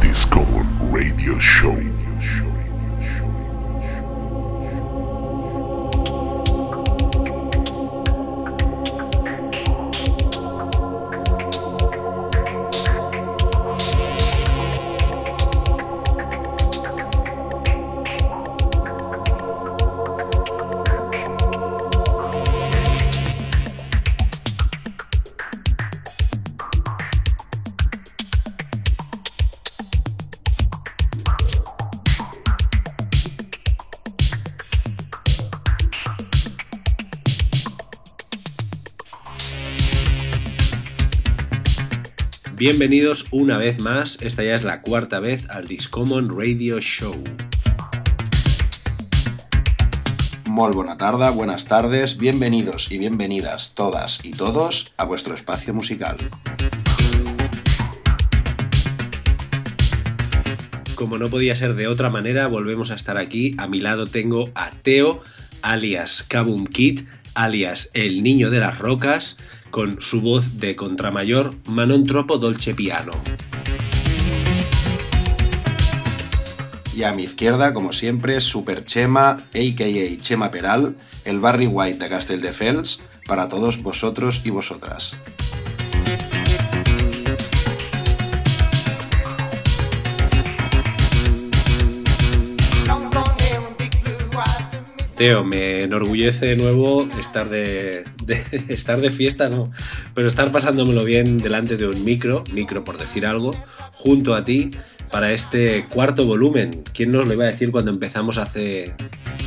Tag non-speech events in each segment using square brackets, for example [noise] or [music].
Disco Radio Show. Bienvenidos una vez más, esta ya es la cuarta vez al Discommon Radio Show. Muy buena tarde, buenas tardes, bienvenidos y bienvenidas todas y todos a vuestro espacio musical. Como no podía ser de otra manera, volvemos a estar aquí. A mi lado tengo a Teo, alias Kabum Kid, alias El Niño de las Rocas, con su voz de contramayor Manon Tropo Dolce Piano. Y a mi izquierda, como siempre, Super Chema, a.k.a. Chema Peral, el Barry White de Castelldefels, para todos vosotros y vosotras. Me enorgullece de nuevo estar de, [laughs] estar de fiesta, no, pero estar pasándomelo bien delante de un micro, micro por decir algo, junto a ti para este cuarto volumen. ¿Quién nos lo iba a decir cuando empezamos hace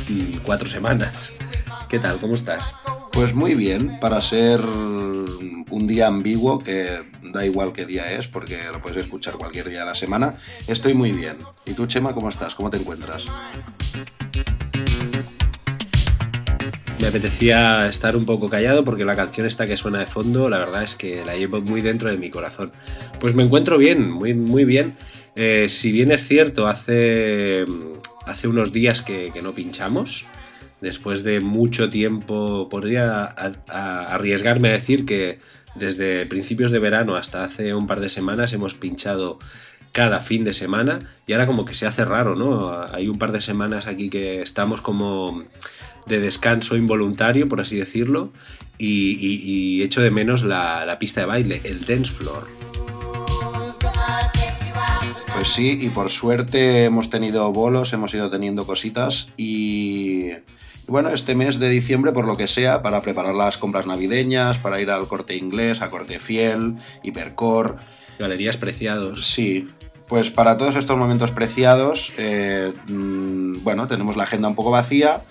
mm, cuatro semanas? ¿Qué tal? ¿Cómo estás? Pues muy bien, para ser un día ambiguo, que da igual qué día es, porque lo puedes escuchar cualquier día de la semana, estoy muy bien. ¿Y tú, Chema, cómo estás? ¿Cómo te encuentras? Me apetecía estar un poco callado porque la canción esta que suena de fondo, la verdad es que la llevo muy dentro de mi corazón. Pues me encuentro bien, muy, muy bien. Eh, si bien es cierto, hace, hace unos días que, no pinchamos, después de mucho tiempo, podría arriesgarme a decir que desde principios de verano hasta hace un par de semanas hemos pinchado cada fin de semana y ahora como que se hace raro, ¿no? Hay un par de semanas aquí que estamos como de descanso involuntario, por así decirlo, y, echo de menos la, pista de baile, el dance floor. Pues sí, y por suerte hemos tenido bolos, hemos ido teniendo cositas y, bueno, este mes de diciembre, por lo que sea, para preparar las compras navideñas, para ir al corte inglés, a corte fiel, hipercore. Galerías preciados. Sí, pues para todos estos momentos preciados, eh, mm, bueno, tenemos la agenda un poco vacía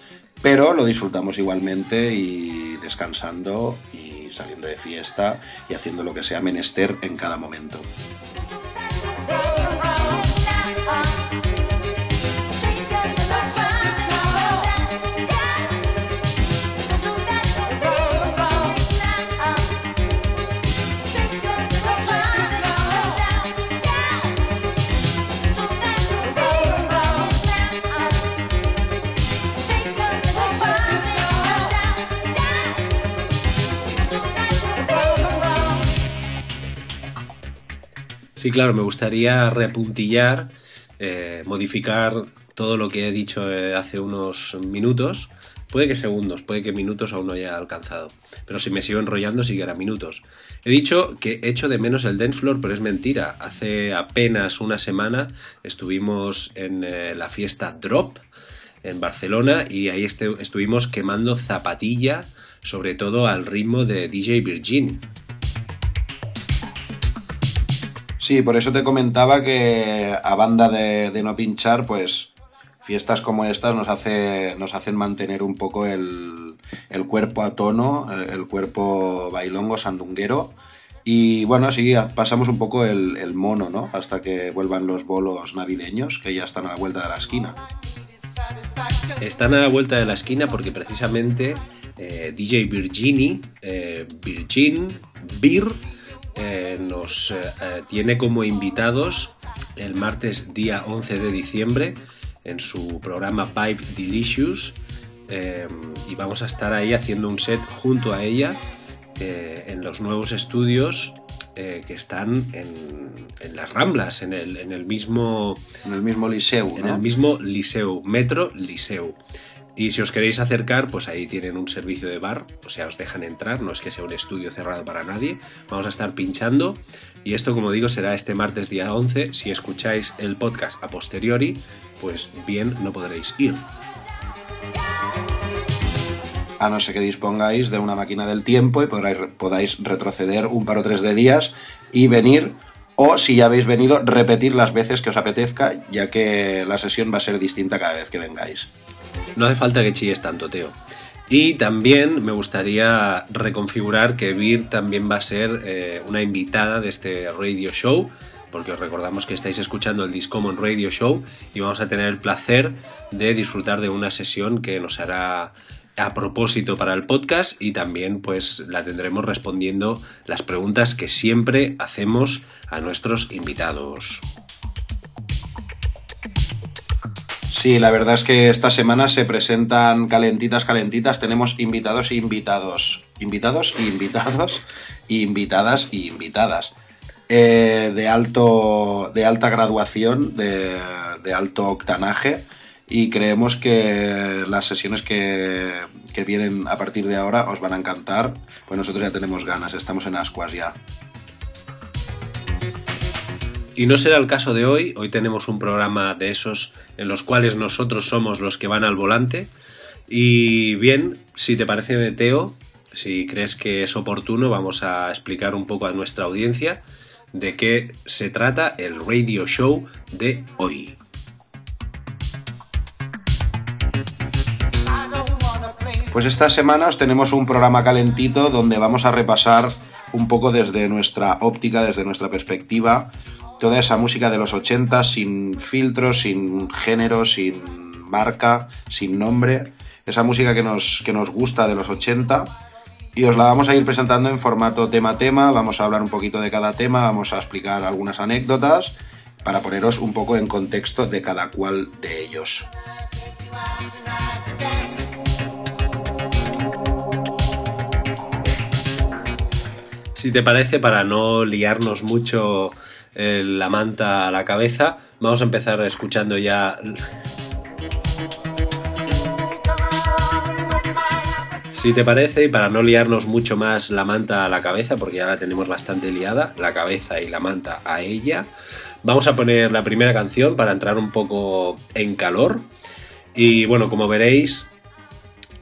pero lo disfrutamos igualmente y descansando y saliendo de fiesta y haciendo lo que sea menester en cada momento. Sí, claro, me gustaría repuntillar, eh, modificar todo lo que he dicho eh, hace unos minutos. Puede que segundos, puede que minutos aún no haya alcanzado. Pero si me sigo enrollando, sí que era minutos. He dicho que echo de menos el dance floor, pero es mentira. Hace apenas una semana estuvimos en eh, la fiesta Drop en Barcelona y ahí estuvimos quemando zapatilla, sobre todo al ritmo de DJ Virgin. Sí, por eso te comentaba que a banda de, no pinchar, pues fiestas como estas nos, hace, nos hacen mantener un poco el, cuerpo a tono, el, cuerpo bailongo, sandunguero. Y bueno, así pasamos un poco el, mono, ¿no? Hasta que vuelvan los bolos navideños, que ya están a la vuelta de la esquina. Están a la vuelta de la esquina porque precisamente eh, DJ Virgini, eh, Virgin, Vir, eh, nos eh, eh, tiene como invitados el martes día 11 de diciembre en su programa Pipe Delicious y vamos a estar ahí haciendo un set junto a ella en los nuevos estudios eh, que están en, en las Ramblas, en el, en el mismo En el mismo liceu, en ¿no? el mismo Liceu, Metro Liceu. Y si os queréis acercar, pues ahí tienen un servicio de bar, o sea, os dejan entrar, no es que sea un estudio cerrado para nadie. Vamos a estar pinchando y esto, como digo, será este martes día 11. Si escucháis el podcast a posteriori, pues bien, no podréis ir. A no ser que dispongáis de una máquina del tiempo y podáis, podáis retroceder un par o tres de días y venir, o si ya habéis venido, repetir las veces que os apetezca, ya que la sesión va a ser distinta cada vez que vengáis. No hace falta que chilles tanto, Teo. Y también me gustaría reconfigurar que Vir también va a ser eh, una invitada de este radio show, porque os recordamos que estáis escuchando el Discommon Radio Show y vamos a tener el placer de disfrutar de una sesión que nos hará a propósito para el podcast y también pues la tendremos respondiendo las preguntas que siempre hacemos a nuestros invitados. Sí, la verdad es que esta semana se presentan calentitas, calentitas. Tenemos invitados e invitados. Invitados [laughs] invitados. Invitadas y invitadas. Eh, de, alto, de alta graduación, de, de alto octanaje. Y creemos que las sesiones que, que vienen a partir de ahora os van a encantar. Pues nosotros ya tenemos ganas, estamos en ascuas ya. Y no será el caso de hoy. Hoy tenemos un programa de esos en los cuales nosotros somos los que van al volante. Y bien, si te parece, Teo, si crees que es oportuno, vamos a explicar un poco a nuestra audiencia de qué se trata el radio show de hoy. Pues esta semana os tenemos un programa calentito donde vamos a repasar un poco desde nuestra óptica, desde nuestra perspectiva, toda esa música de los 80 sin filtros, sin género, sin marca, sin nombre, esa música que nos, que nos gusta de los 80 y os la vamos a ir presentando en formato tema a tema, vamos a hablar un poquito de cada tema, vamos a explicar algunas anécdotas para poneros un poco en contexto de cada cual de ellos. Si te parece, para no liarnos mucho la manta a la cabeza, vamos a empezar escuchando ya Si te parece, y para no liarnos mucho más la manta a la cabeza, porque ya la tenemos bastante liada, la cabeza y la manta a ella, vamos a poner la primera canción para entrar un poco en calor. Y bueno, como veréis,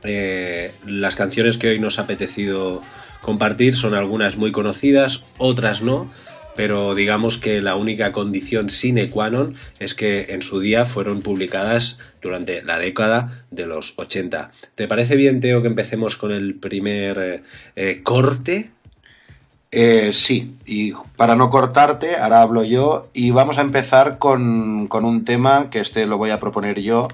eh, las canciones que hoy nos ha apetecido compartir son algunas muy conocidas, otras no, pero digamos que la única condición sine qua non es que en su día fueron publicadas durante la década de los 80. ¿Te parece bien, Teo, que empecemos con el primer eh, eh, corte? Eh, sí, y para no cortarte, ahora hablo yo y vamos a empezar con, con un tema que este lo voy a proponer yo.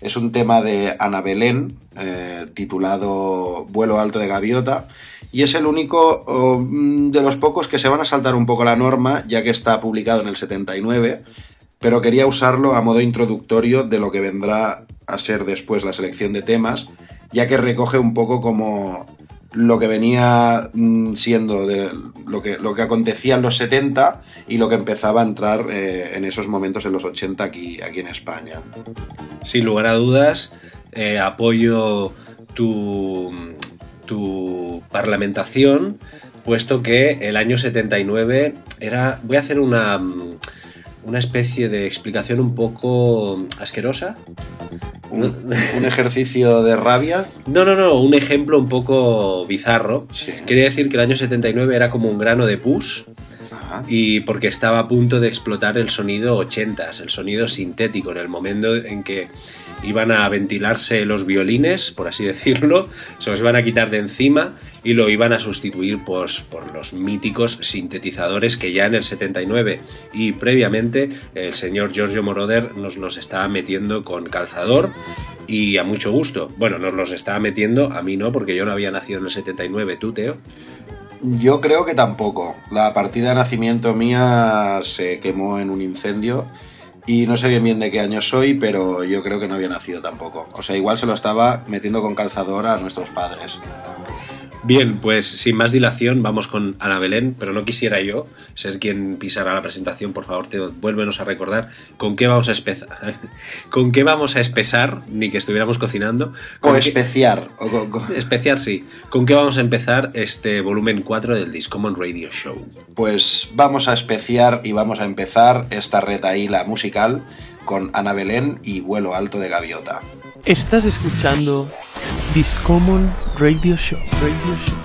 Es un tema de Ana Belén, eh, titulado Vuelo alto de gaviota, y es el único oh, de los pocos que se van a saltar un poco la norma, ya que está publicado en el 79, pero quería usarlo a modo introductorio de lo que vendrá a ser después la selección de temas, ya que recoge un poco como lo que venía mm, siendo lo que, lo que acontecía en los 70 y lo que empezaba a entrar eh, en esos momentos en los 80 aquí, aquí en España. Sin lugar a dudas, eh, apoyo tu, tu parlamentación, puesto que el año 79 era... Voy a hacer una, una especie de explicación un poco asquerosa. Un, un ejercicio de rabia. No, no, no, un ejemplo un poco bizarro. Sí. Quería decir que el año 79 era como un grano de pus y porque estaba a punto de explotar el sonido 80s, el sonido sintético, en el momento en que iban a ventilarse los violines, por así decirlo, se los iban a quitar de encima y lo iban a sustituir pues, por los míticos sintetizadores que ya en el 79 y previamente el señor Giorgio Moroder nos los estaba metiendo con calzador y a mucho gusto. Bueno, nos los estaba metiendo, a mí no, porque yo no había nacido en el 79, tú, Teo. Yo creo que tampoco. La partida de nacimiento mía se quemó en un incendio y no sé bien bien de qué año soy, pero yo creo que no había nacido tampoco. O sea, igual se lo estaba metiendo con calzador a nuestros padres. Bien, pues sin más dilación vamos con Ana Belén, pero no quisiera yo ser quien pisara la presentación, por favor, te vuélvenos a recordar con qué vamos a espesar, [laughs] con qué vamos a espesar, ni que estuviéramos cocinando. O especiar. Especiar, sí. ¿Con qué vamos a empezar este volumen 4 del Discommon Radio Show? Pues vamos a especiar y vamos a empezar esta retaíla musical con Ana Belén y Vuelo Alto de Gaviota. Estás escuchando Discommon Radio Show. Radio Show.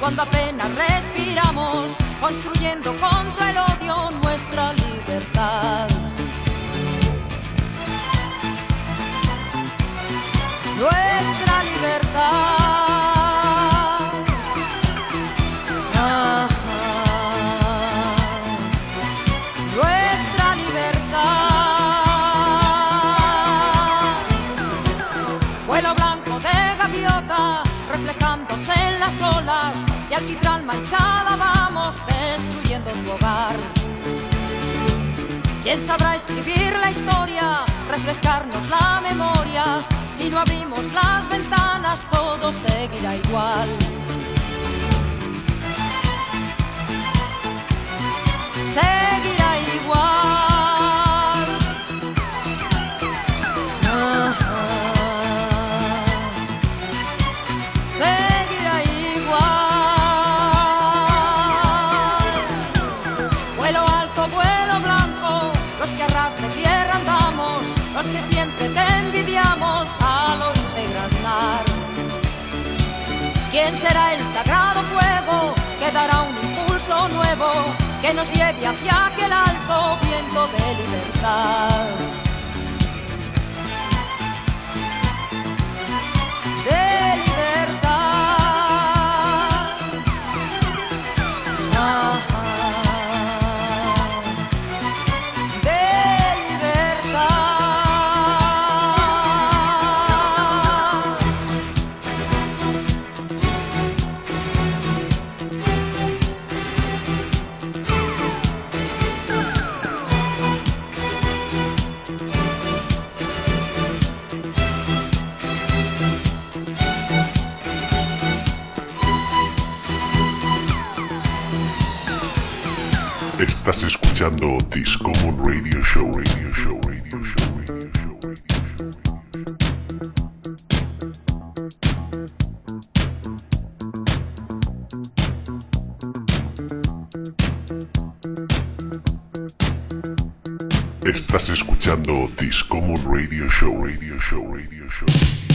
Cuando apenas respiramos, construyendo contra el odio nuestra libertad. Nuestra libertad. Vamos destruyendo tu hogar. ¿Quién sabrá escribir la historia, refrescarnos la memoria? Si no abrimos las ventanas, todo seguirá igual. Seguirá dará un impulso nuevo que nos lleve hacia aquel alto viento de libertad? Estás escuchando Radio Show, Radio Show, Radio Show, Radio Show, Radio Show. Estás escuchando Discommon Radio Show, Radio Show, Radio Show.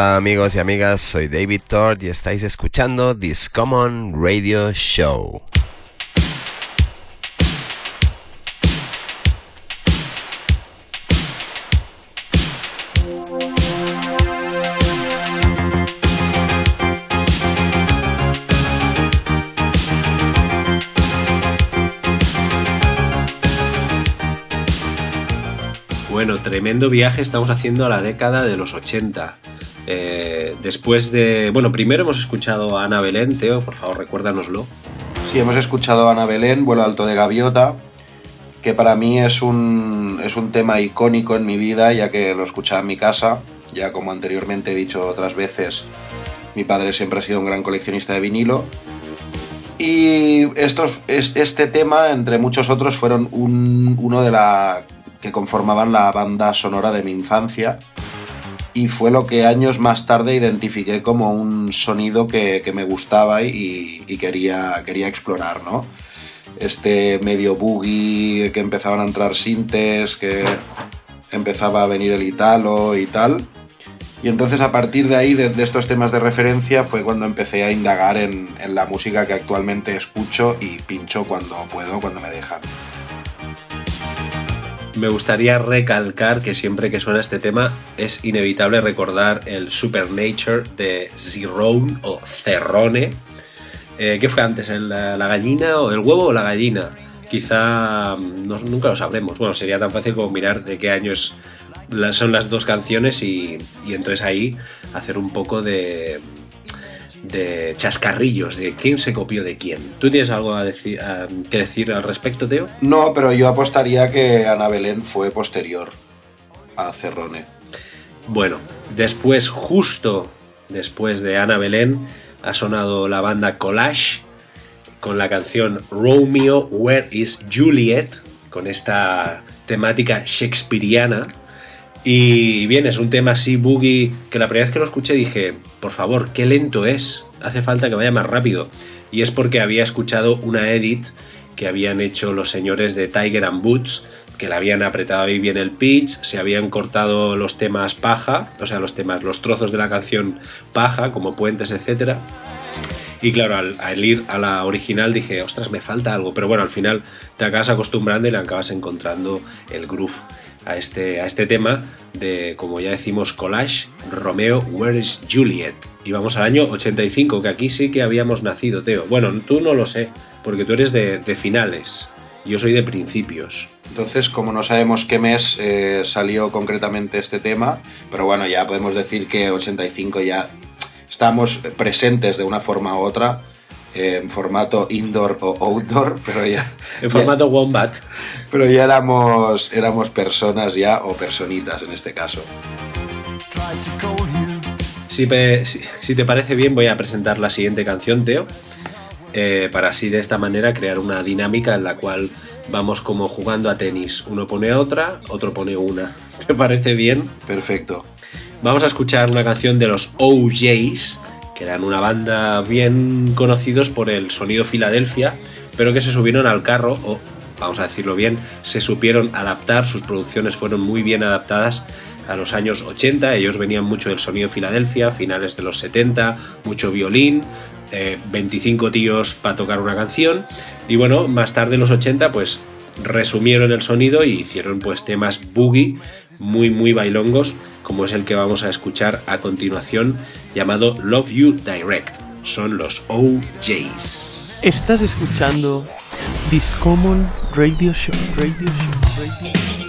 Hola amigos y amigas, soy David Tord y estáis escuchando This Common Radio Show. Bueno, tremendo viaje estamos haciendo a la década de los 80. Eh, después de. Bueno, primero hemos escuchado a Ana Belén, Teo, por favor, recuérdanoslo. Sí, hemos escuchado a Ana Belén, Vuelo Alto de Gaviota, que para mí es un, es un tema icónico en mi vida, ya que lo escuchaba en mi casa. Ya como anteriormente he dicho otras veces, mi padre siempre ha sido un gran coleccionista de vinilo. Y estos, es- este tema, entre muchos otros, fueron un- uno de la que conformaban la banda sonora de mi infancia. Y fue lo que años más tarde identifiqué como un sonido que, que me gustaba y, quería, quería explorar, ¿no? Este medio boogie, que empezaban a entrar sintes, que empezaba a venir el italo y tal. Y entonces a partir de ahí, de, de estos temas de referencia, fue cuando empecé a indagar en, en la música que actualmente escucho y pincho cuando puedo, cuando me dejan. Me gustaría recalcar que siempre que suena este tema es inevitable recordar el Supernature de Zirone o Cerrone. Eh, ¿Qué fue antes? ¿El- la, gallina o el huevo o la gallina? Quizá mm, no- nunca lo sabremos. Bueno, sería tan fácil como mirar de qué años la- son las dos canciones y, y entonces ahí hacer un poco de, de chascarrillos de quién se copió de quién. ¿Tú tienes algo a decir, a- que decir al respecto, Teo? No, pero yo apostaría que Ana Belén fue posterior a Cerrone. Bueno, después, justo después de Ana Belén, ha sonado la banda Collage con la canción Romeo, Where is Juliet? Con esta temática shakespeariana. Y bien, es un tema así, boogie, que la primera vez que lo escuché dije, por favor, qué lento es, hace falta que vaya más rápido. Y es porque había escuchado una edit que habían hecho los señores de Tiger and Boots, que le habían apretado ahí bien el pitch, se habían cortado los temas paja, o sea, los temas, los trozos de la canción paja, como puentes, etcétera. Y claro, al, al ir a la original dije, ostras, me falta algo. Pero bueno, al final te acabas acostumbrando y le acabas encontrando el groove a este, a este tema de, como ya decimos, collage, Romeo, Where is Juliet? Y vamos al año 85, que aquí sí que habíamos nacido, Teo. Bueno, tú no lo sé, porque tú eres de, finales. Yo soy de principios. Entonces, como no sabemos qué mes eh, salió concretamente este tema, pero bueno, ya podemos decir que 85 ya estamos presentes de una forma u otra, en formato indoor o outdoor, pero ya, En formato Wombat. pero ya éramos, éramos personas ya, o personitas en este caso. Si, pe- si- si te parece bien, voy a presentar la siguiente canción, Teo, eh, para así de esta manera crear una dinámica en la cual vamos como jugando a tenis. Uno pone otra, otro pone una. ¿Te parece bien? Perfecto. Vamos a escuchar una canción de los OJs que eran una banda bien conocidos por el sonido Filadelfia, pero que se subieron al carro, o vamos a decirlo bien, se supieron adaptar, sus producciones fueron muy bien adaptadas a los años 80, ellos venían mucho del sonido Filadelfia, finales de los 70, mucho violín, eh, 25 tíos para tocar una canción, y bueno, más tarde en los 80 pues resumieron el sonido y hicieron pues temas boogie muy muy bailongos como es el que vamos a escuchar a continuación llamado Love You Direct. Son los OJs. Estás escuchando Discommon Radio Show. Radio Show. Radio Show.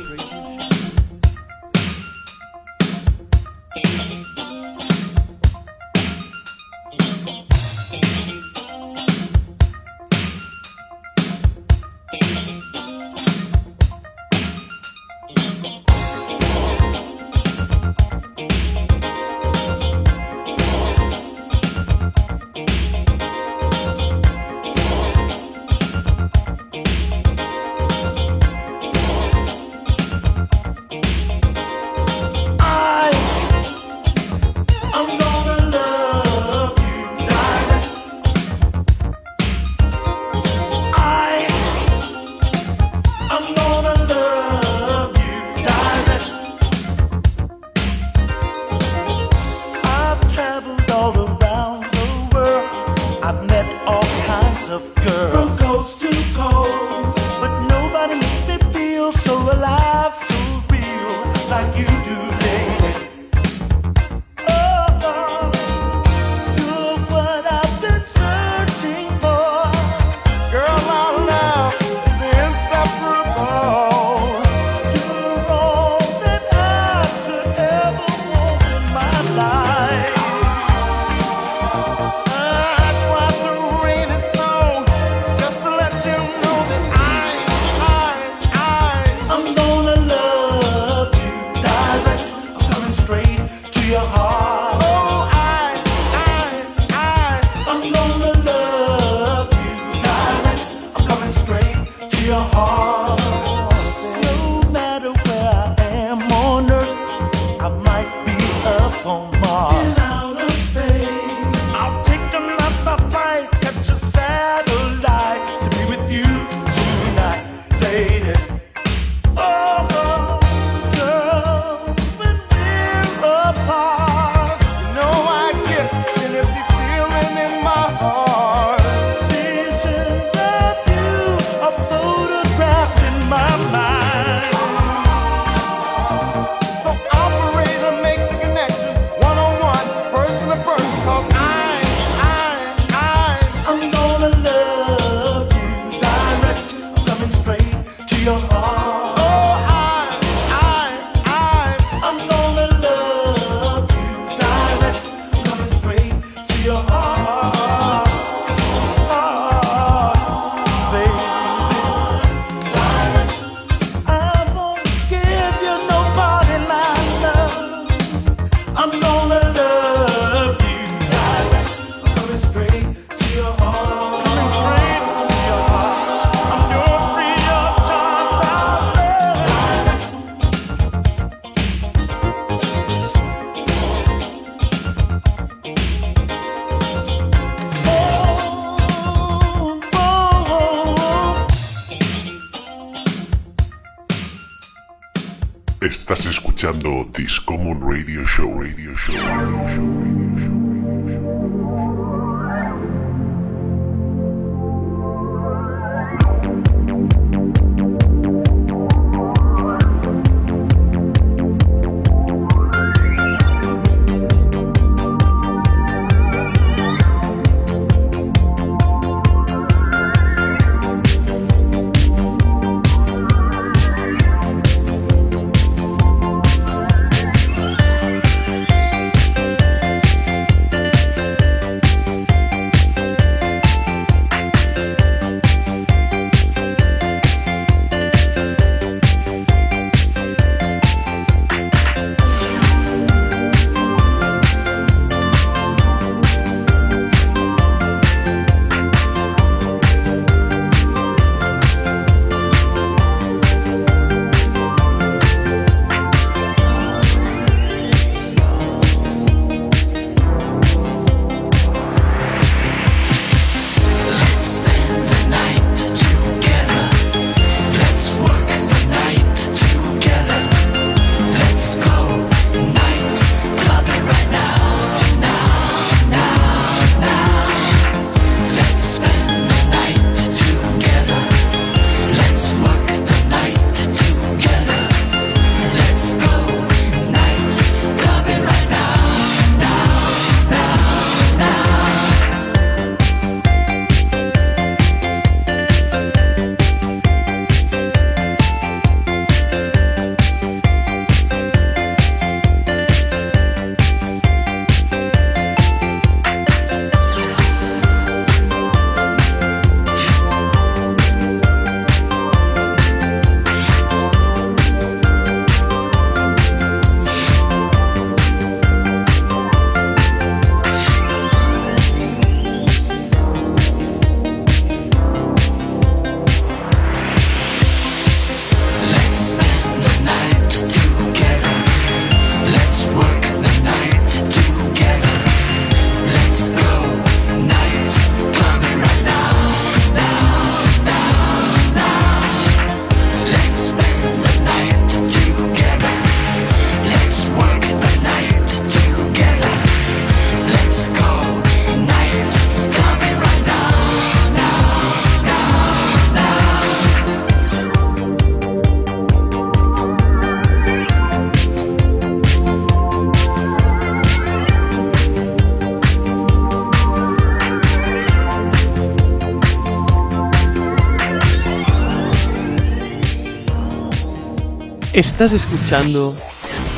Estás escuchando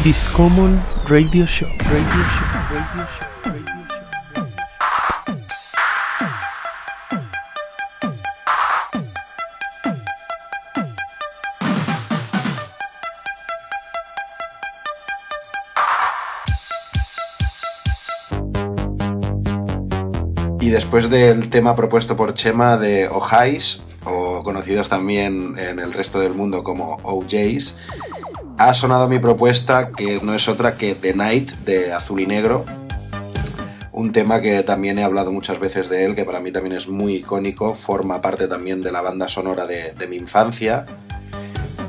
Discommon Radio Show. Radio Show. Radio después del tema propuesto por Chema de Ojais, o conocidos también en el resto del mundo como OJs, ha sonado mi propuesta que no es otra que The Night de Azul y Negro. Un tema que también he hablado muchas veces de él, que para mí también es muy icónico, forma parte también de la banda sonora de, mi infancia.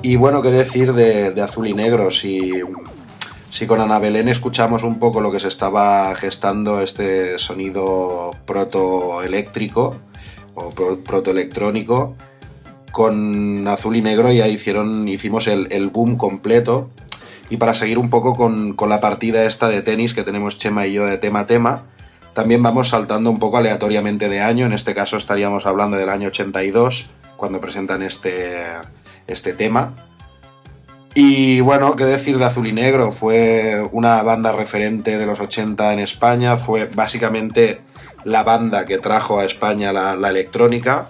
Y bueno, qué decir de, Azul y Negro, si, si con Ana Belén escuchamos un poco lo que se estaba gestando este sonido protoeléctrico o pro- protoelectrónico, con Azul y Negro ya hicieron, hicimos el, el boom completo. Y para seguir un poco con, con la partida esta de tenis que tenemos Chema y yo de tema a tema, también vamos saltando un poco aleatoriamente de año. En este caso estaríamos hablando del año 82, cuando presentan este, este tema. Y bueno, qué decir de Azul y Negro, fue una banda referente de los 80 en España, fue básicamente la banda que trajo a España la, la electrónica,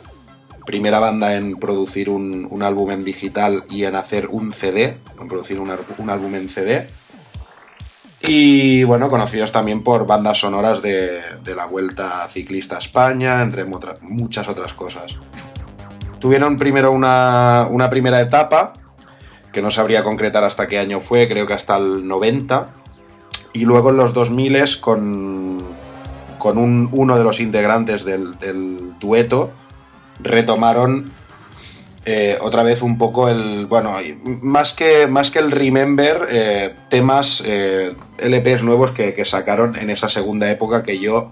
primera banda en producir un, un álbum en digital y en hacer un CD, en producir un, un álbum en CD. Y bueno, conocidos también por bandas sonoras de, de la Vuelta Ciclista a España, entre muchas otras cosas. Tuvieron primero una, una primera etapa, que no sabría concretar hasta qué año fue, creo que hasta el 90. Y luego en los 2000 con, con un- uno de los integrantes del dueto retomaron eh, otra vez un poco el. Bueno, más que, más que el Remember, eh, temas, eh, LPs nuevos que, que sacaron en esa segunda época que yo,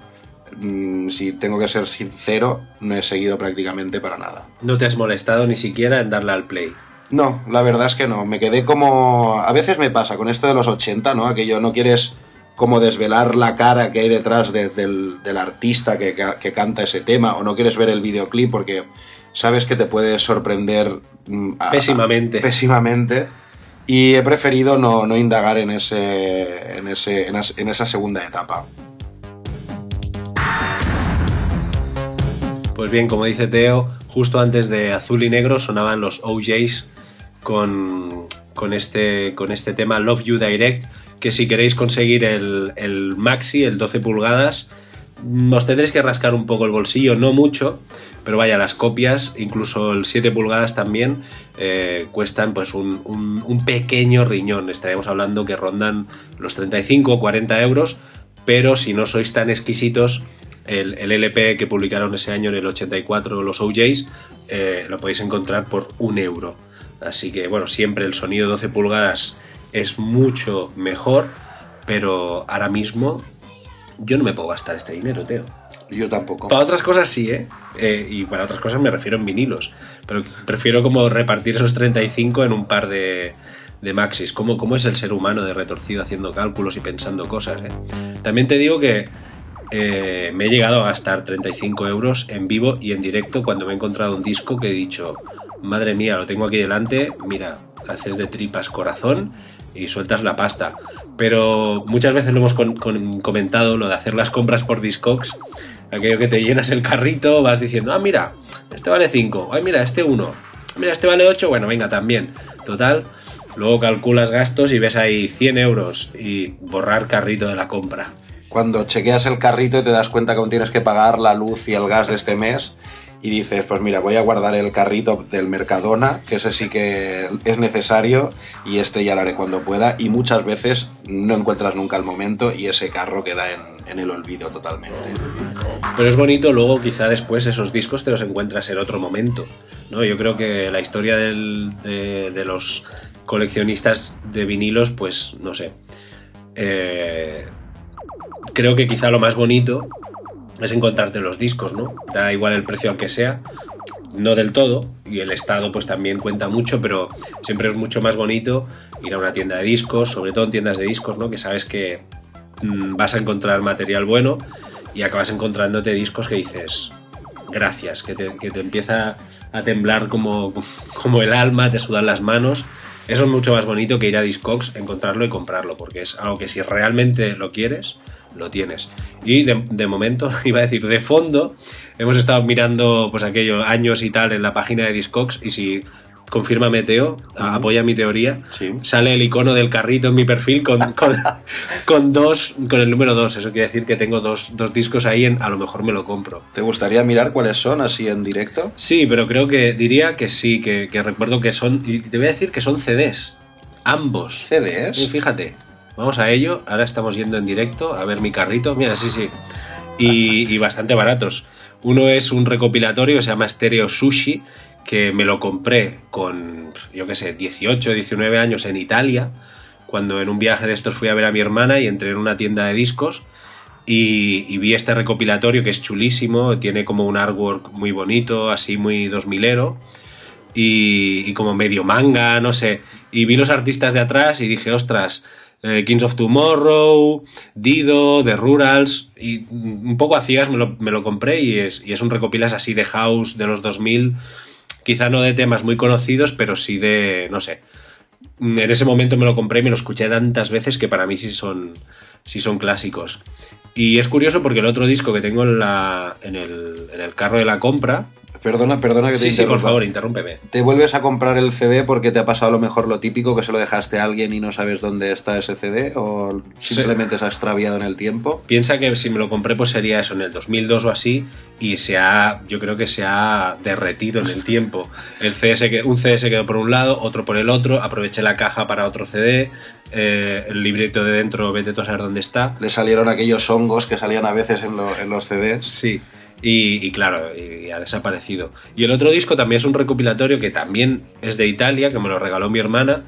mm, si tengo que ser sincero, no he seguido prácticamente para nada. No te has molestado ni siquiera en darle al play. No, la verdad es que no. Me quedé como. A veces me pasa con esto de los 80, ¿no? Aquello no quieres como desvelar la cara que hay detrás de- del, del artista que, que canta ese tema, o no quieres ver el videoclip porque sabes que te puede sorprender mm, a- Pésimamente. pésimamente. Y he preferido no, no indagar en, ese, en, ese, en, as- en esa segunda etapa. Pues bien, como dice Teo, justo antes de Azul y Negro sonaban los OJs con, con, este, con este tema Love You Direct, que si queréis conseguir el, maxi, el 12 pulgadas, mm, os tendréis que rascar un poco el bolsillo, no mucho, pero vaya, las copias, incluso el 7 pulgadas también, eh, cuestan pues un, pequeño riñón. Estaríamos hablando que rondan los 35 o 40 euros, pero si no sois tan exquisitos, el, el LP que publicaron ese año en el 84 los OJs, eh, lo podéis encontrar por un euro. Así que bueno, siempre el sonido 12 pulgadas es mucho mejor, pero ahora mismo yo no me puedo gastar este dinero, Teo. Yo tampoco. Para otras cosas sí, ¿eh? Eh, Y para otras cosas me refiero en vinilos. Pero prefiero como repartir esos 35 en un par de, de maxis. ¿Cómo, ¿Cómo es el ser humano de retorcido haciendo cálculos y pensando cosas? eh? También te digo que eh, me he llegado a gastar 35 euros en vivo y en directo cuando me he encontrado un disco que he dicho, madre mía, lo tengo aquí delante, mira, haces de tripas corazón y sueltas la pasta. Pero muchas veces lo hemos comentado, lo de hacer las compras por Discogs, aquello que te llenas el carrito, vas diciendo, ah, mira, este vale 5, ay, mira, este 1, mira, este vale 8, bueno, venga, también. Total, luego calculas gastos y ves ahí 100 euros y borrar carrito de la compra. Cuando chequeas el carrito y te das cuenta que aún tienes que pagar la luz y el gas de este mes y dices, pues mira, voy a guardar el carrito del Mercadona, que ese sí que es necesario y este ya lo haré cuando pueda y muchas veces no encuentras nunca el momento y ese carro queda en, el olvido totalmente. Pero es bonito luego quizá después esos discos te los encuentras en otro momento. ¿no? Yo creo que la historia del- de, de los coleccionistas de vinilos, pues no sé. Eh, creo que quizá lo más bonito es encontrarte los discos, ¿no? Da igual el precio al que sea, no del todo, y el estado pues también cuenta mucho, pero siempre es mucho más bonito ir a una tienda de discos, sobre todo en tiendas de discos, ¿no? Que sabes que mm, vas a encontrar material bueno y acabas encontrándote discos que dices gracias, que te, empieza a temblar como, [laughs] como el alma, te sudan las manos Eso es mucho más bonito que ir a Discogs, encontrarlo y comprarlo, porque es algo que si realmente lo quieres, lo tienes. Y de, de momento, [laughs] iba a decir, de fondo, hemos estado mirando pues aquellos años y tal en la página de Discogs y si confirma Meteo, apoya mi teoría, Sí. sale el icono del carrito en mi perfil con, [laughs] con, con dos, con el número 2. Eso quiere decir que tengo dos, dos discos ahí, en, a lo mejor me lo compro. ¿Te gustaría mirar cuáles son así en directo? Sí, pero creo que diría que sí, que, que recuerdo que son, y te voy a decir que son CDs, ambos. CDs. fíjate, vamos a ello. Ahora estamos yendo en directo a ver mi carrito. Mira, sí, sí. Y, bastante baratos. Uno es un recopilatorio que se llama Stereo Sushi, que me lo compré con, yo qué sé, 18, 19 años en Italia, cuando en un viaje de estos fui a ver a mi hermana y entré en una tienda de discos y, vi este recopilatorio que es chulísimo, tiene como un artwork muy bonito, así muy 2000ero y, y como medio manga, no sé. Y vi los artistas de atrás y dije, ostras, eh, Kings of Tomorrow, Dido, The Rurals, y un poco a me lo, me lo compré y es, y es un recopilas así de house de los 2000, quizá no de temas muy conocidos, pero sí de, no sé. En ese momento me lo compré y me lo escuché tantas veces que para mí sí son, sí son clásicos. Y es curioso porque el otro disco que tengo en, la, en, el, en el carro de la compra... Perdona, perdona que te Sí, sí, por favor, interrúmpeme. ¿Te vuelves a comprar el CD porque te ha pasado a lo mejor lo típico que se lo dejaste a alguien y no sabes dónde está ese CD? ¿O Sí. simplemente se ha extraviado en el tiempo? Piensa que si me lo compré pues sería eso en el 2002 o así y se ha, yo creo que se ha derretido en el [laughs] tiempo. El CD se que- un CD se quedó por un lado, otro por el otro, aproveché la caja para otro CD, eh, el libreto de dentro, vete tú a saber dónde está. Le salieron aquellos hongos que salían a veces en, lo- en los CDs. Sí. Y, claro, y ha desaparecido. Y el otro disco también es un recopilatorio que también es de Italia, que me lo regaló mi hermana.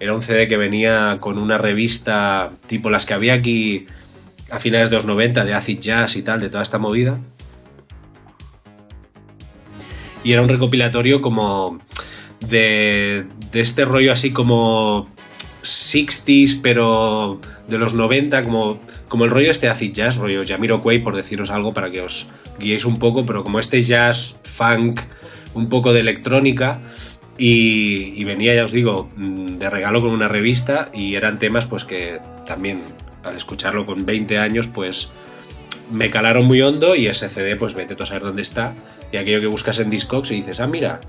Era un CD que venía con una revista tipo las que había aquí a finales de los 90, de acid jazz y tal, de toda esta movida. Y era un recopilatorio como de, de este rollo así como 60s, pero de los 90, como, como el rollo este acid jazz, rollo Jamiroquai, por deciros algo para que os guiéis un poco, pero como este jazz, funk, un poco de electrónica. Y, y venía, ya os digo, mm, de regalo con una revista y eran temas pues que también al escucharlo con 20 años pues me calaron muy hondo y ese CD pues vete tú a saber dónde está y aquello que buscas en Discogs y dices, ah mira,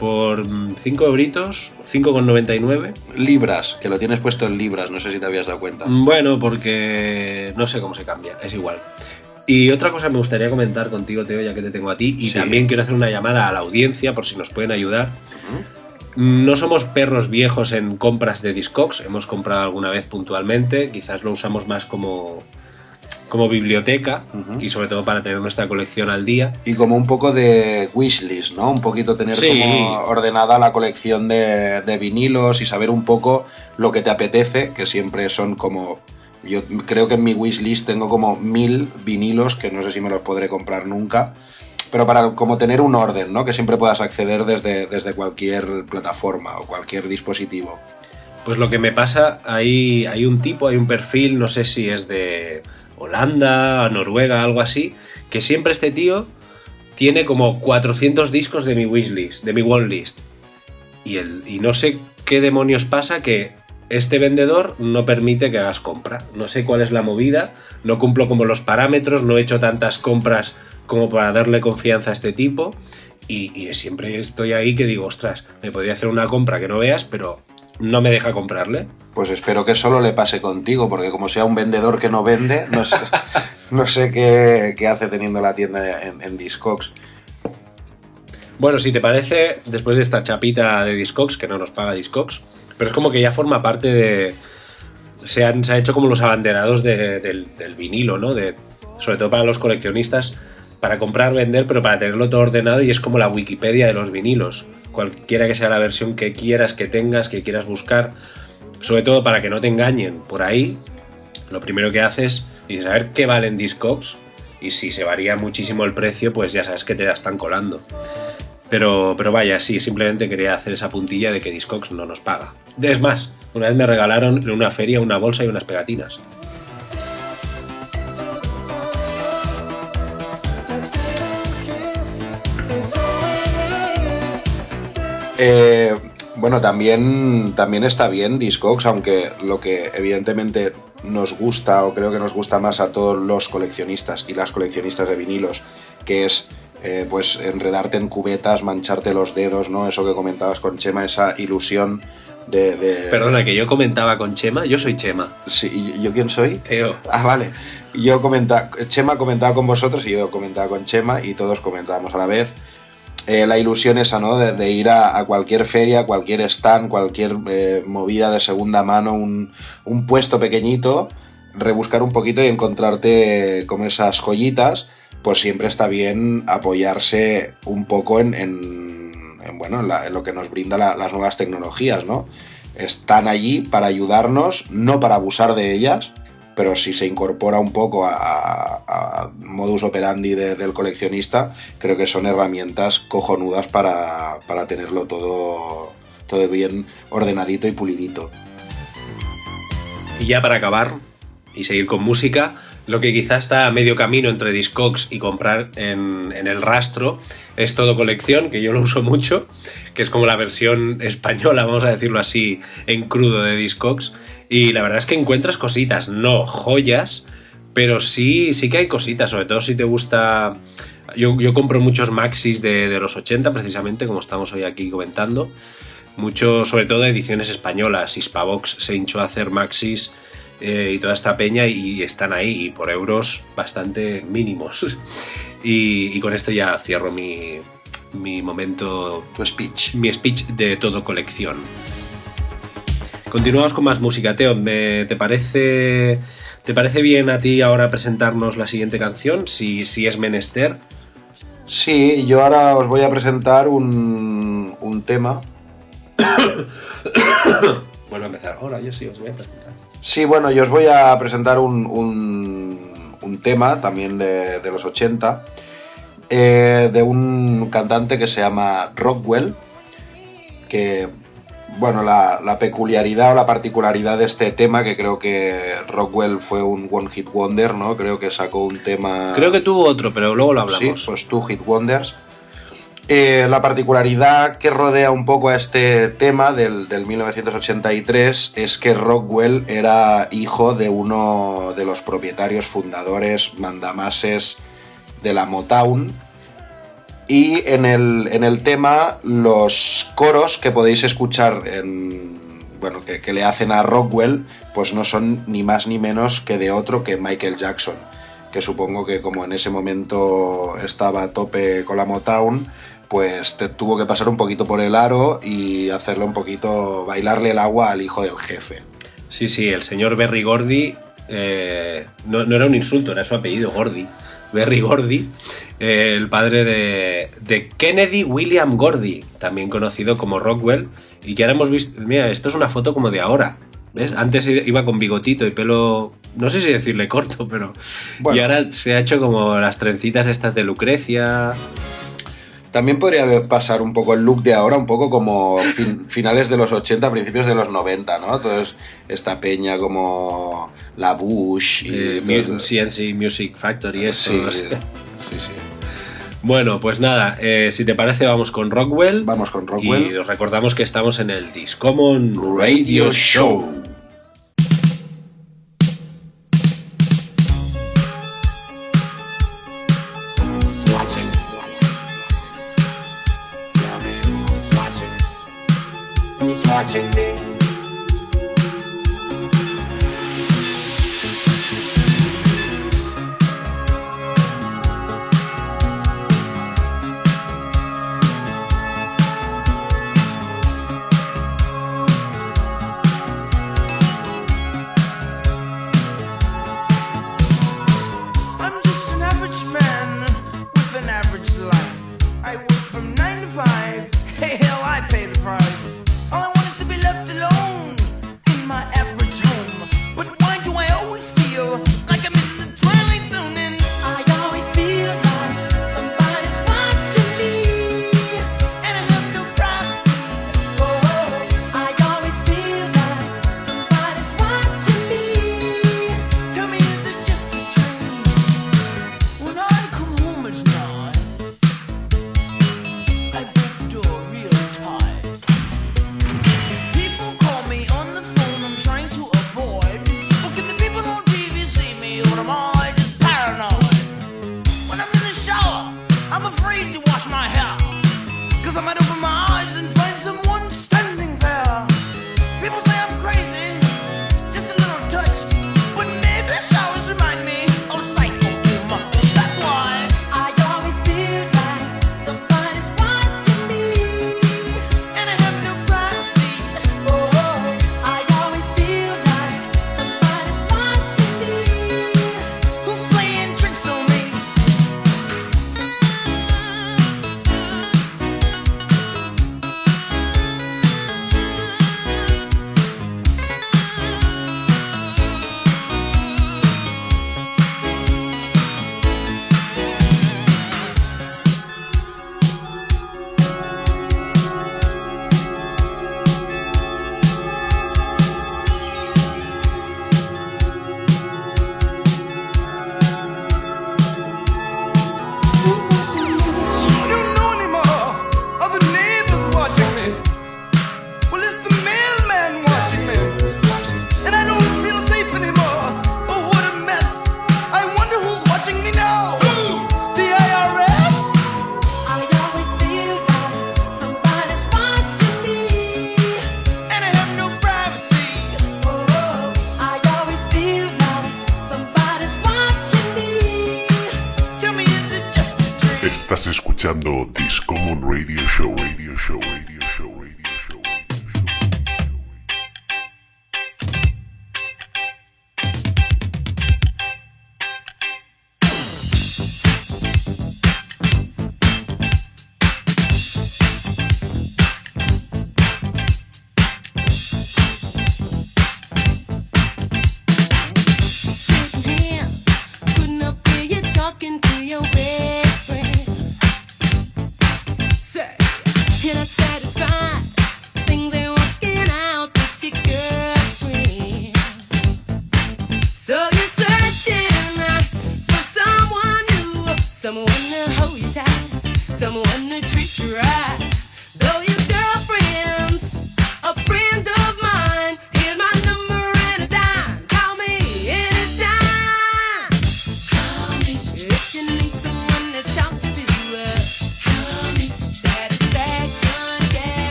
por 5 euritos, 5,99 Libras, que lo tienes puesto en libras, no sé si te habías dado cuenta. bueno, porque no sé cómo se cambia, es igual. Y otra cosa me gustaría comentar contigo, Teo, ya que te tengo a ti, y Sí. también quiero hacer una llamada a la audiencia por si nos pueden ayudar. No somos perros viejos en compras de Discogs, hemos comprado alguna vez puntualmente, quizás lo usamos más como, como biblioteca y sobre todo para tener nuestra colección al día. Y como un poco de wishlist, ¿no? Un poquito tener Sí. como ordenada la colección de, de vinilos y saber un poco lo que te apetece, que siempre son como... Yo creo que en mi wishlist tengo como mil vinilos, que no sé si me los podré comprar nunca, pero para como tener un orden, ¿no? Que siempre puedas acceder desde, desde cualquier plataforma o cualquier dispositivo. Pues lo que me pasa, hay, hay un tipo, hay un perfil, no sé si es de Holanda, Noruega, algo así, que siempre este tío tiene como 400 discos de mi wishlist, de mi wantlist. Y, el, y no sé qué demonios pasa que este vendedor no permite que hagas compra. No sé cuál es la movida, no cumplo como los parámetros, no he hecho tantas compras como para darle confianza a este tipo. Y, y siempre estoy ahí que digo, ostras, me podría hacer una compra que no veas, pero no me deja comprarle. Pues espero que solo le pase contigo, porque como sea un vendedor que no vende, no sé, [laughs] no sé qué, qué hace teniendo la tienda en, en Discogs. Bueno, si te parece, después de esta chapita de Discogs, que no nos paga Discogs, pero es como que ya forma parte de. Se, han, se ha hecho como los abanderados de- del, del vinilo, ¿no? De, sobre todo para los coleccionistas, para comprar, vender, pero para tenerlo todo ordenado y es como la Wikipedia de los vinilos. Cualquiera que sea la versión que quieras, que tengas, que quieras buscar, sobre todo para que no te engañen por ahí, lo primero que haces es saber qué valen Discogs y si se varía muchísimo el precio, pues ya sabes que te la están colando. Pero, pero vaya, sí, simplemente quería hacer esa puntilla de que Discogs no nos paga. Es más, una vez me regalaron en una feria una bolsa y unas pegatinas. Eh, Bueno, también, también está bien Discogs, aunque lo que evidentemente nos gusta o creo que nos gusta más a todos los coleccionistas y las coleccionistas de vinilos, que es eh, pues enredarte en cubetas, mancharte los dedos, ¿no? Eso que comentabas con Chema, esa ilusión de... de- Perdona, que yo comentaba con Chema, yo soy Chema. Sí, ¿y ¿yo quién soy? Teo. Ah, vale. Yo comentaba, Chema comentaba con vosotros y yo comentaba con Chema y todos comentábamos a la vez. Eh, la ilusión esa, ¿no? De, de ir a, cualquier feria, cualquier stand, cualquier eh, movida de segunda mano, un, un puesto pequeñito, rebuscar un poquito y encontrarte como esas joyitas, pues siempre está bien apoyarse un poco en, en- en, bueno, en, lo que nos brinda la- las nuevas tecnologías, ¿no? Están allí para ayudarnos, no para abusar de ellas, pero si se incorpora un poco a, modus operandi de- del coleccionista, creo que son herramientas cojonudas para, para tenerlo todo, todo bien ordenadito y pulidito. Y ya para acabar y seguir con música, lo que quizá está a medio camino entre Discogs y comprar en, en el rastro es todo colección, que yo lo uso mucho, que es como la versión española, vamos a decirlo así, en crudo de Discogs. Y la verdad es que encuentras cositas, no joyas, pero sí, sí que hay cositas, sobre todo si te gusta... Yo, yo compro muchos maxis de, de los 80, precisamente, como estamos hoy aquí comentando. Mucho, sobre todo ediciones españolas, Hispavox se hinchó a hacer maxis eh, y toda esta peña y están ahí y por euros bastante mínimos. [laughs] y, y con esto ya cierro mi, mi momento, Tu speech. mi speech de todo colección. Continuamos con más música, Teo. ¿me- ¿Te parece, ¿Te parece bien a ti ahora presentarnos la siguiente canción? Si, si es menester. Sí, yo ahora os voy a presentar un, un tema. Vuelvo a empezar. Ahora yo sí os voy a presentar. Sí, bueno, yo os voy a presentar un, un- un tema también de, de los 80, eh, de un cantante que se llama Rockwell, que, bueno, la, la peculiaridad o la particularidad de este tema, que creo que Rockwell fue un One Hit Wonder, ¿no? Creo que sacó un tema... Creo que tuvo otro, pero luego lo hablamos. Sí, pues Two Hit Wonders. Eh, la particularidad que rodea un poco a este tema del, del 1983 es que Rockwell era hijo de uno de los propietarios fundadores mandamases de la Motown. Y en el, en el tema, los coros que podéis escuchar en, bueno, que, le hacen a Rockwell, pues no son ni más ni menos que de otro que Michael Jackson que supongo que como en ese momento estaba a tope con la Motown, pues te tuvo que pasar un poquito por el aro y hacerle un poquito, bailarle el agua al hijo del jefe. Sí, sí, el señor Berry Gordy eh, no, no era un insulto, era su apellido, Gordy. Berry Gordy, eh, el padre de, de Kennedy William Gordy, también conocido como Rockwell, y que ahora hemos visto, mira, esto es una foto como de ahora. ¿Ves? Antes iba con bigotito y pelo, no sé si decirle corto, pero... Bueno. Y ahora se ha hecho como las trencitas estas de Lucrecia. También podría pasar un poco el look de ahora, un poco como fin- [laughs] finales de los 80, principios de los 90, ¿no? Entonces, esta peña como la Bush y... eh, CNC Music Factory, esto. sí, sí, sí. Bueno, pues nada, eh, si te parece vamos con Rockwell. Vamos con Y Rockwell. os recordamos que estamos en el Discommon Radio Show. 请你。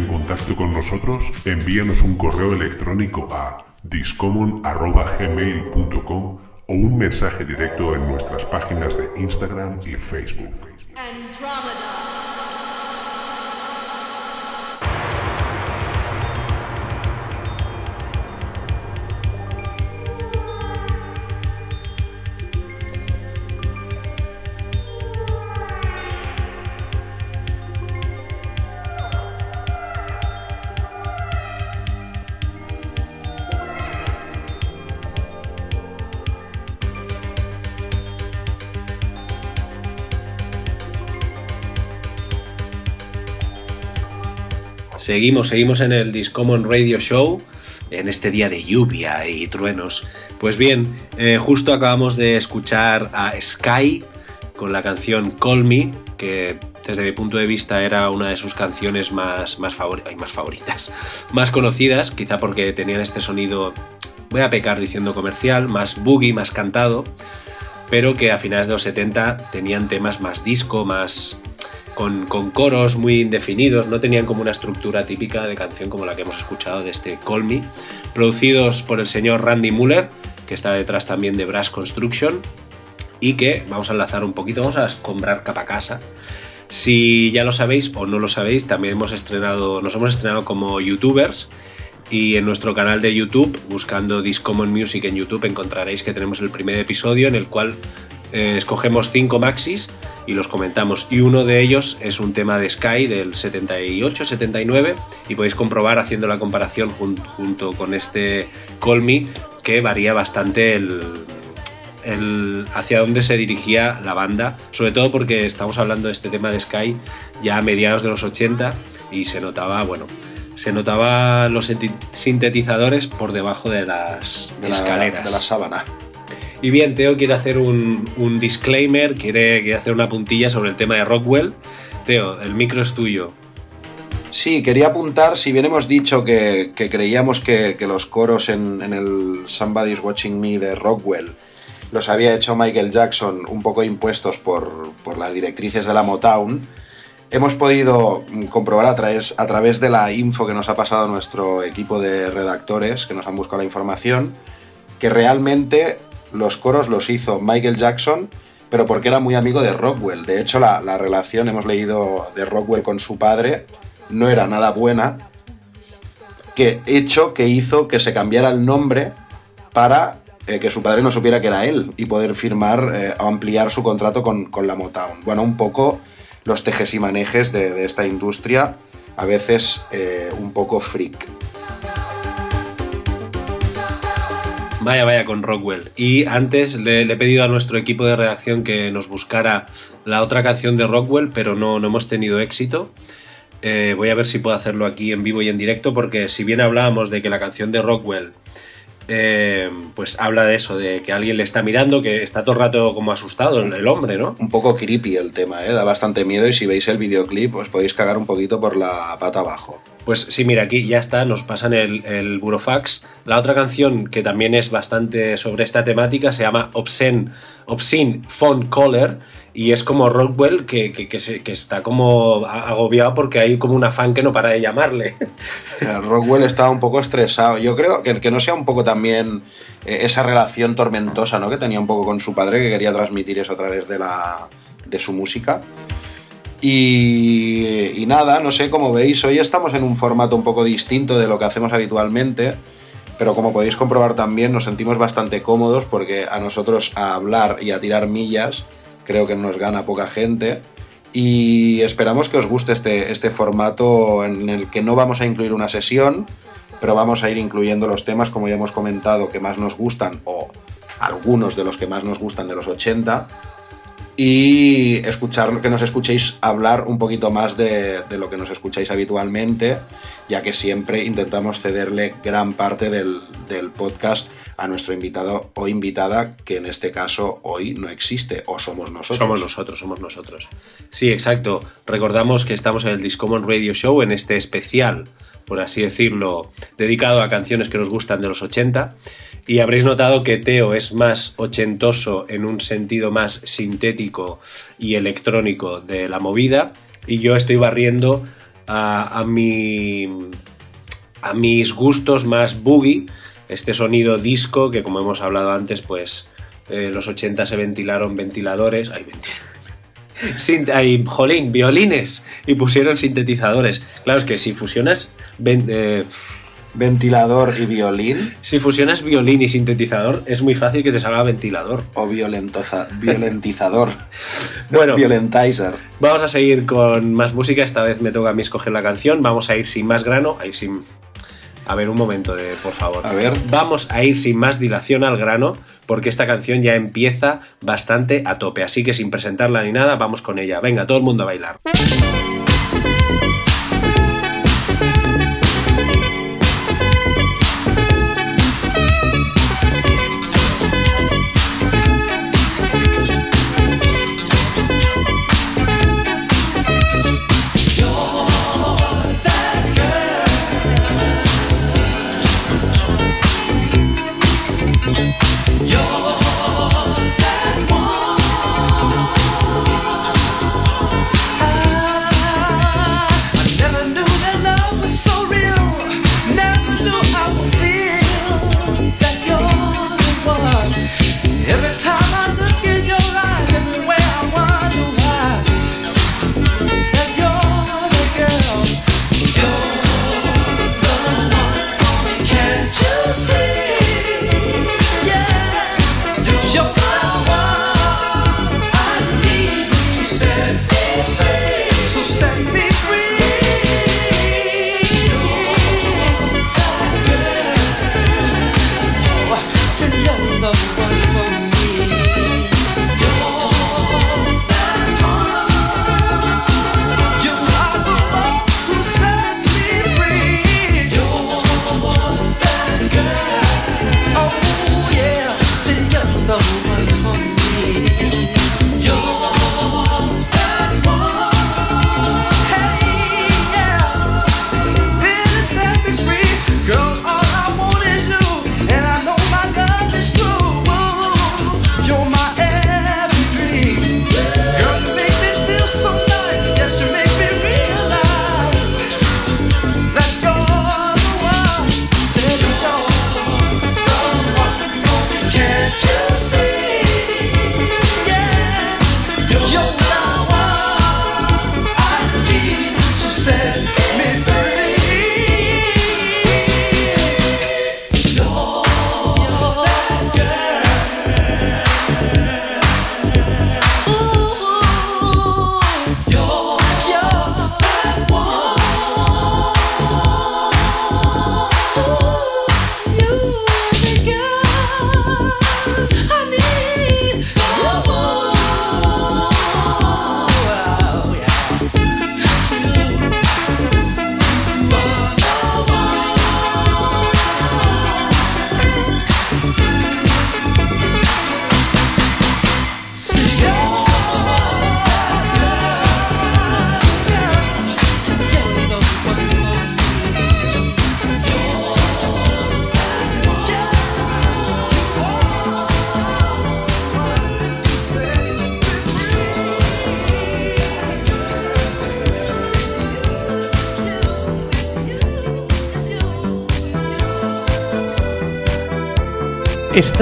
en contacto con nosotros, envíanos un correo electrónico a discommon.gmail.com o un mensaje directo en nuestras páginas de Instagram y Facebook. Seguimos, seguimos en el Discommon Radio Show, en este día de lluvia y truenos. Pues bien, eh, justo acabamos de escuchar a Sky con la canción Call Me, que desde mi punto de vista era una de sus canciones más, más, más favoritas, [laughs] más conocidas, quizá porque tenían este sonido, voy a pecar diciendo comercial, más boogie, más cantado, pero que a finales de los 70 tenían temas más disco, más con, coros muy indefinidos, no tenían como una estructura típica de canción como la que hemos escuchado de este Call Me, producidos por el señor Randy Muller, que está detrás también de Brass Construction, y que vamos a enlazar un poquito, vamos a escombrar capa casa. Si ya lo sabéis o no lo sabéis, también hemos estrenado, nos hemos estrenado como youtubers y en nuestro canal de YouTube, buscando Discommon Music en YouTube, encontraréis que tenemos el primer episodio en el cual eh, escogemos cinco maxis y los comentamos. Y uno de ellos es un tema de Sky del 78-79 y podéis comprobar haciendo la comparación jun- junto con este Call Me que varía bastante el, el- hacia dónde se dirigía la banda, sobre todo porque estamos hablando de este tema de Sky ya a mediados de los 80 y se notaba, bueno, se notaba los sintetizadores por debajo de las de la, escaleras. de la sábana. Y bien, Teo quiere hacer un, disclaimer, quiere, hacer una puntilla sobre el tema de Rockwell. Teo, el micro es tuyo. Sí, quería apuntar, si bien hemos dicho que, creíamos que, los coros en, el Somebody's Watching Me de Rockwell los había hecho Michael Jackson un poco impuestos por, las directrices de la Motown, hemos podido comprobar a través de la info que nos ha pasado nuestro equipo de redactores, que nos han buscado la información, que realmente los coros los hizo Michael Jackson, pero porque era muy amigo de Rockwell. De hecho, la, la relación, hemos leído de Rockwell con su padre, no era nada buena, que hecho que hizo que se cambiara el nombre para eh, que su padre no supiera que era él y poder firmar eh, o ampliar su contrato con, con la Motown. Bueno, un poco los tejes y manejes de, de esta industria, a veces eh, un poco freak. Vaya, vaya con Rockwell. Y antes le, he pedido a nuestro equipo de redacción que nos buscara la otra canción de Rockwell, pero no, no hemos tenido éxito. Eh, voy a ver si puedo hacerlo aquí en vivo y en directo, porque si bien hablábamos de que la canción de Rockwell eh, pues habla de eso, de que alguien le está mirando, que está todo el rato como asustado el, el hombre, ¿no? Un poco creepy el tema, ¿eh? da bastante miedo y si veis el videoclip os podéis cagar un poquito por la pata abajo. Pues sí, mira, aquí ya está, nos pasan el, el burofax. La otra canción que también es bastante sobre esta temática se llama Obscene, Obscene Phone Caller y es como Rockwell que, que- se- que está como agobiado porque hay como una fan que no para de llamarle. Rockwell estaba un poco estresado. Yo creo que, que no sea un poco también eh, esa relación tormentosa ¿no? que tenía un poco con su padre, que quería transmitir eso a través de, la, de su música. Y, nada, no sé, como veis, hoy estamos en un formato un poco distinto de lo que hacemos habitualmente, pero como podéis comprobar también nos sentimos bastante cómodos porque a nosotros a hablar y a tirar millas creo que nos gana poca gente. Y esperamos que os guste este, este formato en el que no vamos a incluir una sesión, pero vamos a ir incluyendo los temas, como ya hemos comentado, que más nos gustan o algunos de los que más nos gustan de los 80 y escuchar que nos escuchéis hablar un poquito más de, lo que nos escucháis habitualmente, ya que siempre intentamos cederle gran parte del, del podcast a nuestro invitado o invitada, que en este caso hoy no existe, o somos nosotros. Somos nosotros, somos nosotros. Sí, exacto. Recordamos que estamos en el Discommon Radio Show, en este especial, por así decirlo, dedicado a canciones que nos gustan de los 80. Y habréis notado que Teo es más ochentoso en un sentido más sintético y electrónico de la movida. Y yo estoy barriendo a, mi, a mis gustos más boogie, este sonido disco que como hemos hablado antes, pues eh, los 80 se ventilaron ventiladores, hay ventil- [laughs] Sin- hay, jolín, violines y pusieron sintetizadores. Claro, es que si fusionas eh, Ventilador y violín, si fusionas violín y sintetizador, es muy fácil que te salga ventilador. o violentoza- violentizador, [laughs] Bueno, violentizer. Vamos a seguir con más música. Esta vez me toca a mí escoger la canción. Vamos a ir sin más grano. Ahí sin. A ver, un momento, de, por favor. A ver. Vamos a ir sin más dilación al grano, porque esta canción ya empieza bastante a tope. Así que sin presentarla ni nada, vamos con ella. Venga, todo el mundo a bailar.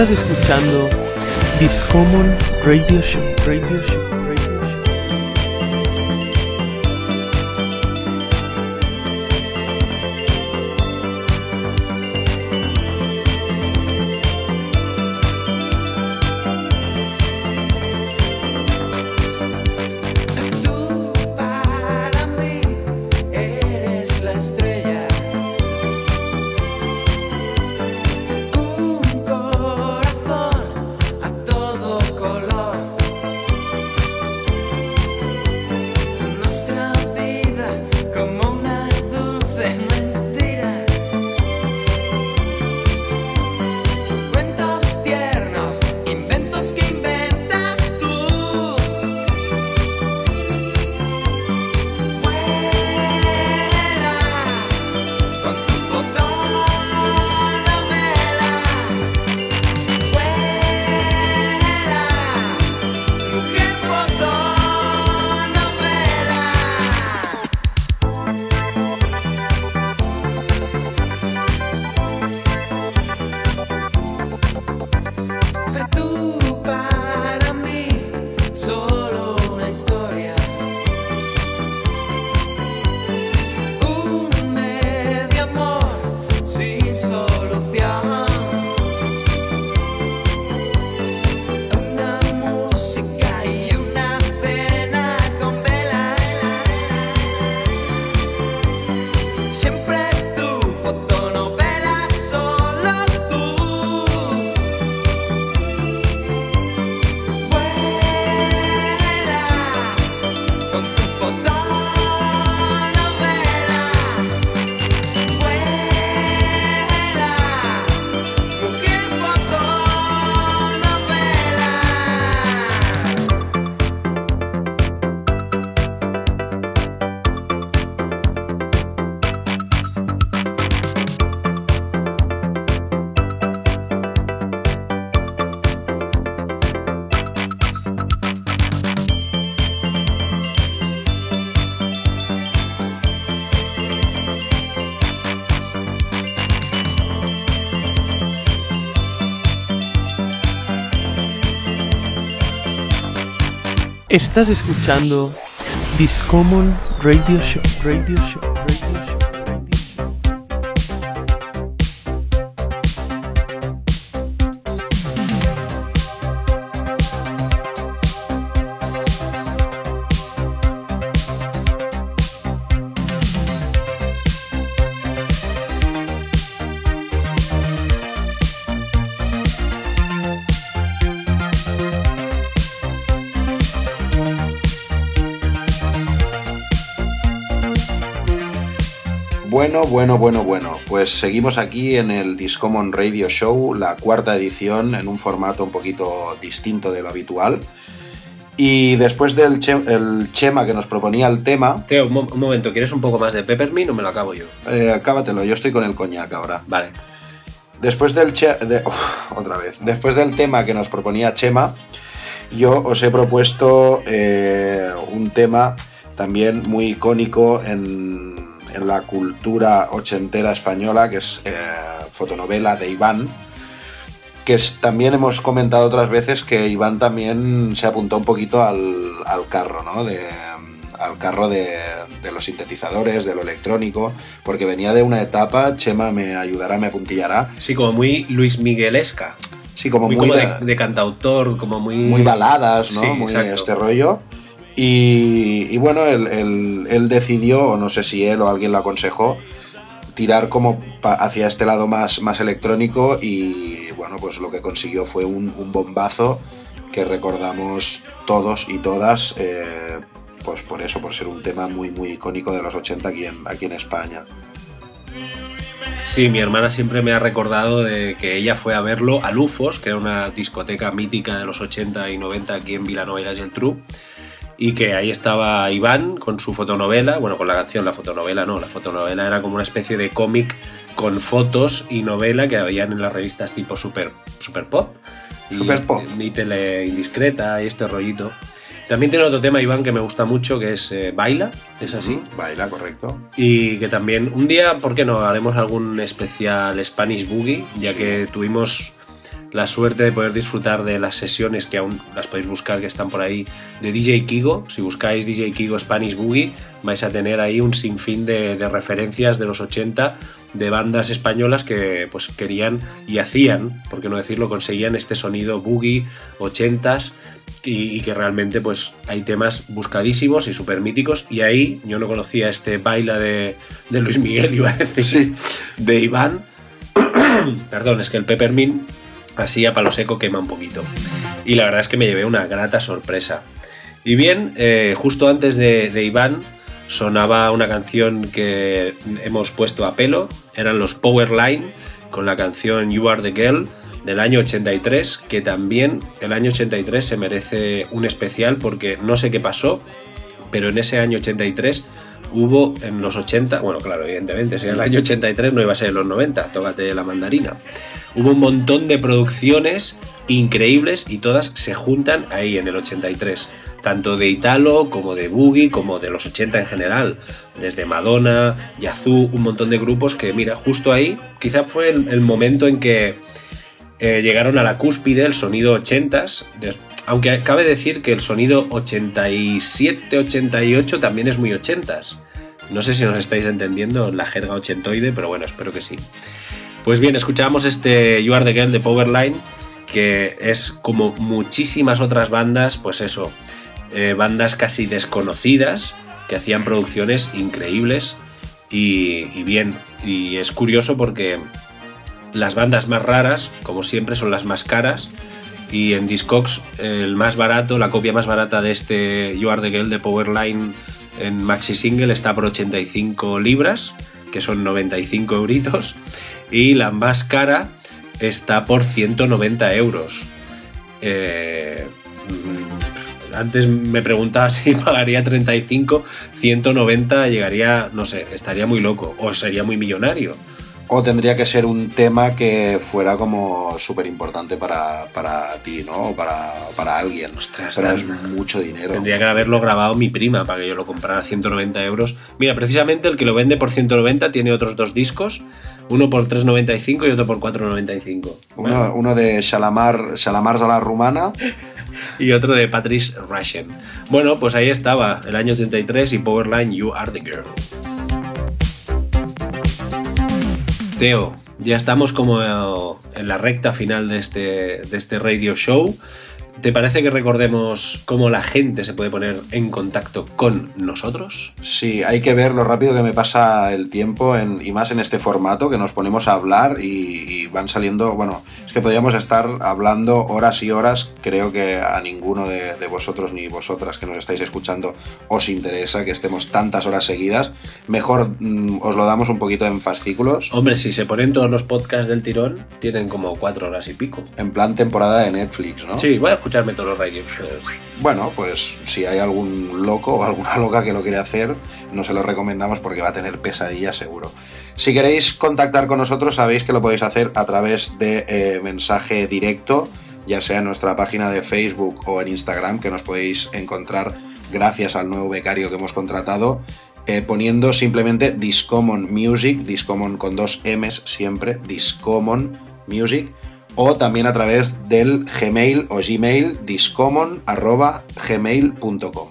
Estás escuchando Discommon Radio Show. Radio Show. Estás escuchando Discommon Radio Show. Radio Show. Bueno, bueno, bueno. Pues seguimos aquí en el Discommon Radio Show, la cuarta edición, en un formato un poquito distinto de lo habitual. Y después del che- el Chema que nos proponía el tema, Teo, un, mo- un momento, ¿quieres un poco más de Peppermint o me lo acabo yo? eh, acábatelo, yo estoy con el coñac ahora. Vale. Después del che- de- [laughs] uf, otra vez. Después del tema que nos proponía Chema, yo os he propuesto eh, un tema también muy icónico en, en la cultura ochentera española, que es eh, fotonovela de Iván. Que es- también hemos comentado otras veces que Iván también se apuntó un poquito al, al carro, ¿no? De, al carro de, de los sintetizadores, de lo electrónico, porque venía de una etapa, Chema me ayudará, me apuntillará, Sí, como muy Luis Miguelesca. sí, como muy, muy, como de- cantautor, como muy. muy baladas, ¿no? Sí, muy exacto. este rollo. Y, bueno, él, decidió, o no sé si él o alguien lo aconsejó, tirar como hacia este lado más, más electrónico y bueno, pues lo que consiguió fue un, un bombazo que recordamos todos y todas, eh, pues por eso, por ser un tema muy, muy icónico de los 80 aquí en, aquí en España. Sí, mi hermana siempre me ha recordado de que ella fue a verlo a Lufos, que era una discoteca mítica de los 80 y 90 aquí en Vilanova y la Geltrú, y que ahí estaba Iván con su fotonovela, bueno, con la canción, la fotonovela no, la fotonovela era como una especie de cómic con fotos y novela que habían en las revistas tipo Super, super Pop. y- Super Pop. Y Tele Indiscreta y este rollito. También tiene otro tema, Iván, que me gusta mucho, que es eh, Baila, es así. Baila, correcto. Y que también, un día, ¿por qué no? Haremos algún especial Spanish Boogie, ya que tuvimos la suerte de poder disfrutar de las sesiones que aún las podéis buscar que están por ahí de DJ Kigo. Si buscáis DJ Kigo Spanish Boogie vais a tener ahí un sinfín de, de referencias de los 80 de bandas españolas que pues querían y hacían, por qué no decirlo, conseguían este sonido boogie 80s y, y que realmente pues hay temas buscadísimos y súper míticos y ahí yo no conocía este baila de, de Luis Miguel, [laughs] iba a decir, de Iván. [coughs] Perdón, es que el Peppermint así a palo seco quema un poquito. Y la verdad es que me llevé una grata sorpresa. Y bien, eh, justo antes de, de Iván sonaba una canción que hemos puesto a pelo, eran los Powerline con la canción You Are the Girl del año 83, que también el año 83 se merece un especial porque no sé qué pasó, pero en ese año 83 hubo en los 80, bueno, claro, evidentemente, si era el año 83 no iba a ser en los 90, tócate la mandarina. Hubo un montón de producciones increíbles y todas se juntan ahí en el 83, tanto de Italo como de Boogie, como de los 80 en general, desde Madonna, Yazoo, un montón de grupos que, mira, justo ahí, quizá fue el, momento en que eh, llegaron a la cúspide el sonido 80s, de- aunque cabe decir que el sonido 87-88 también es muy 80s. No sé si nos estáis entendiendo la jerga ochentoide, pero bueno, espero que sí. Pues bien, escuchamos este You Are the Girl de Powerline, que es como muchísimas otras bandas, pues eso, eh, bandas casi desconocidas que hacían producciones increíbles y bien. Y es curioso porque las bandas más raras, como siempre, son las más caras. Y en Discogs, el más barato, la copia más barata de este You Are the Girl de Powerline en Maxi Single está por 85 libras, que son 95 euritos. Y la más cara está por 190 euros. Eh, antes me preguntaba [laughs] si pagaría 35, 190 llegaría, no sé, estaría muy loco o sería muy millonario. O tendría que ser un tema que fuera como súper importante para, para ti, ¿no? O para, para alguien. Ostras, Pero es mucho dinero. Tendría que haberlo grabado mi prima para que yo lo comprara a 190 euros. Mira, precisamente el que lo vende por 190 tiene otros dos discos, uno por 3,95 y otro por 4,95. Uno, uno de Shalamar, Shalamar la rumana. [laughs] y otro de Patrice Rushen. Bueno, pues ahí estaba, el año 83 y Powerline You Are the Girl. Teo, ya estamos como en la recta final de este, de este radio show. ¿Te parece que recordemos cómo la gente se puede poner en contacto con nosotros? Sí, hay que ver lo rápido que me pasa el tiempo en- y más en este formato que nos ponemos a hablar y, y van saliendo, bueno, es que podríamos estar hablando horas y horas, creo que a ninguno de, de vosotros ni vosotras que nos estáis escuchando os interesa que estemos tantas horas seguidas, mejor mm, os lo damos un poquito en fascículos, Hombre, si se ponen todos los podcasts del tirón, tienen como cuatro horas y pico. en plan temporada de Netflix, ¿no? Sí, a escucharme todos los radio shows. Bueno, pues si hay algún loco o alguna [laughs] loca que lo quiere hacer, no se lo recomendamos porque va a tener pesadillas seguro. Si queréis contactar con nosotros, sabéis que lo podéis hacer a través de eh, mensaje directo, ya sea en nuestra página de Facebook o en Instagram, que nos podéis encontrar gracias al nuevo becario que hemos contratado, eh, poniendo simplemente Discommon Music, Discommon con dos M's siempre, Discommon Music, o también a través del Gmail o Gmail discommon.gmail.com.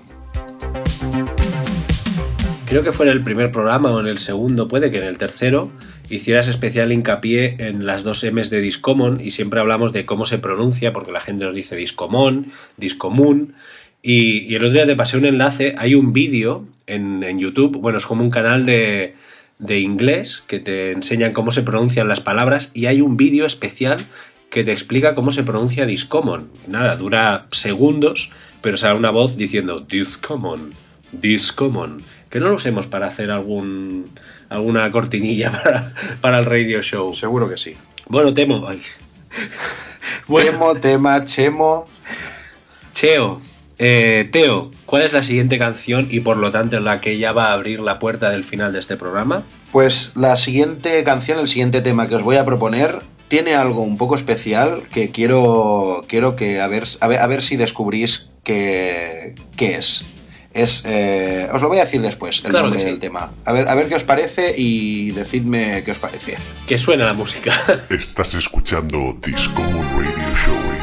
Creo que fue en el primer programa o en el segundo, puede que en el tercero, hicieras especial hincapié en las dos M's de Discommon y siempre hablamos de cómo se pronuncia, porque la gente nos dice Discomón, Discomún. Y, y el otro día te pasé un enlace, hay un vídeo en, en YouTube, bueno, es como un canal de, de inglés que te enseñan cómo se pronuncian las palabras y hay un vídeo especial que te explica cómo se pronuncia Discommon. Nada, dura segundos, pero sale una voz diciendo Discommon, Discommon. Que no lo usemos para hacer algún alguna cortinilla [laughs] para, para el radio show. Seguro que sí. Bueno, Temo. ay. Bueno, [laughs] Temo, tema, chemo. Cheo, eh, Teo, ¿cuál es la siguiente canción y por lo tanto la que ya va a abrir la puerta del final de este programa? Pues la siguiente canción, el siguiente tema que os voy a proponer, tiene algo un poco especial que quiero, quiero que a ver, a ver, a ver si descubrís qué, qué es. Es, eh, os lo voy a decir después, el Claro nombre sí. del tema. A ver, a ver qué os parece y decidme qué os parece. Que suena la música. [laughs] Estás escuchando Show, Radio Show,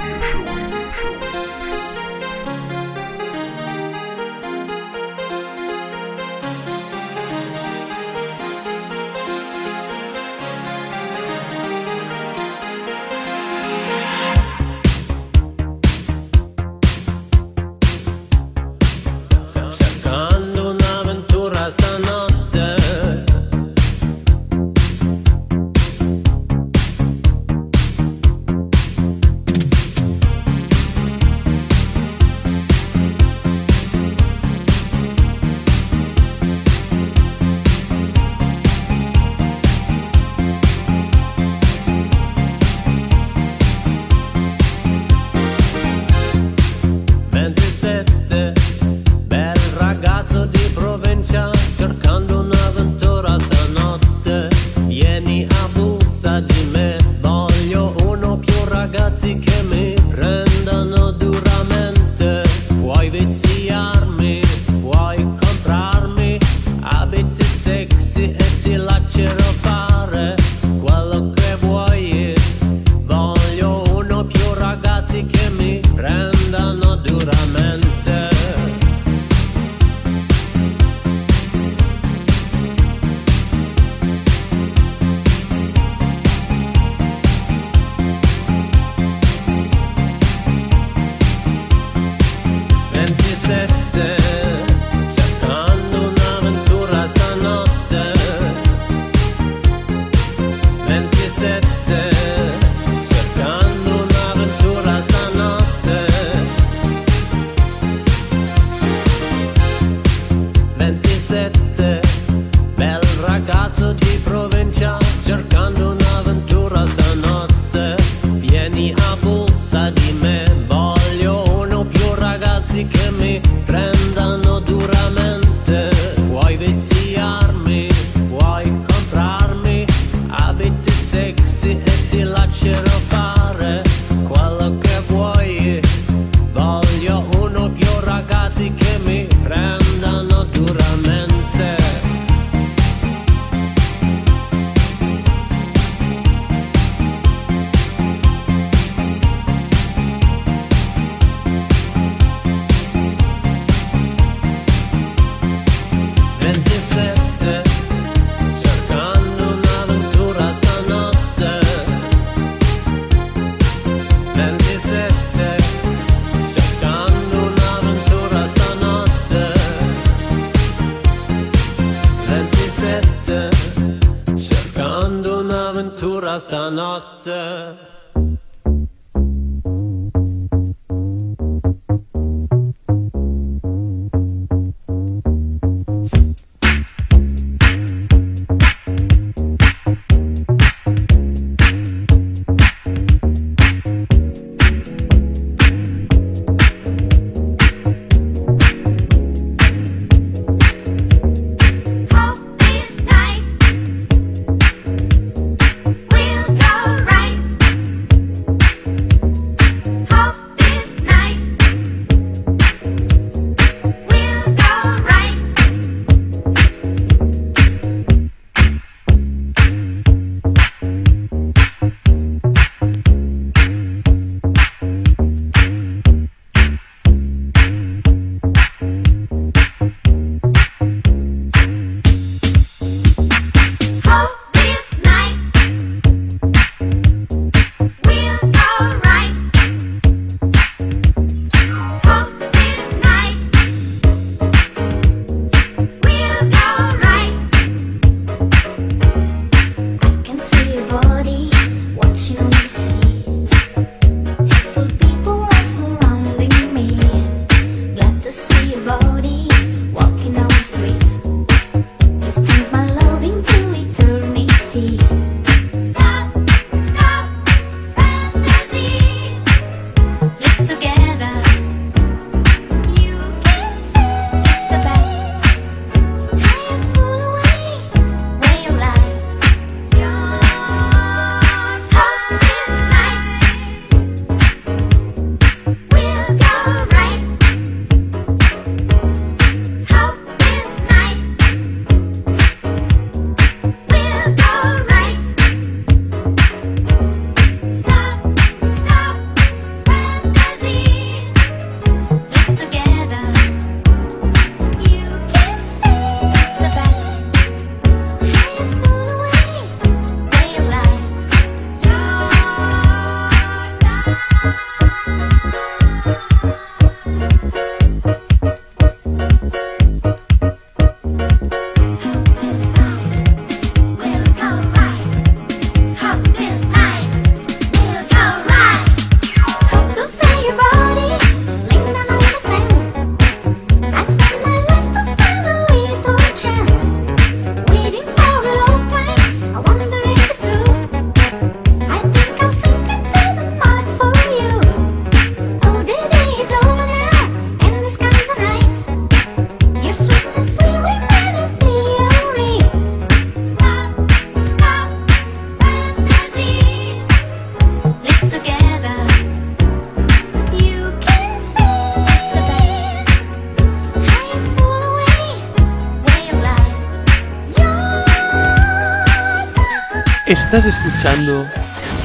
Estás escuchando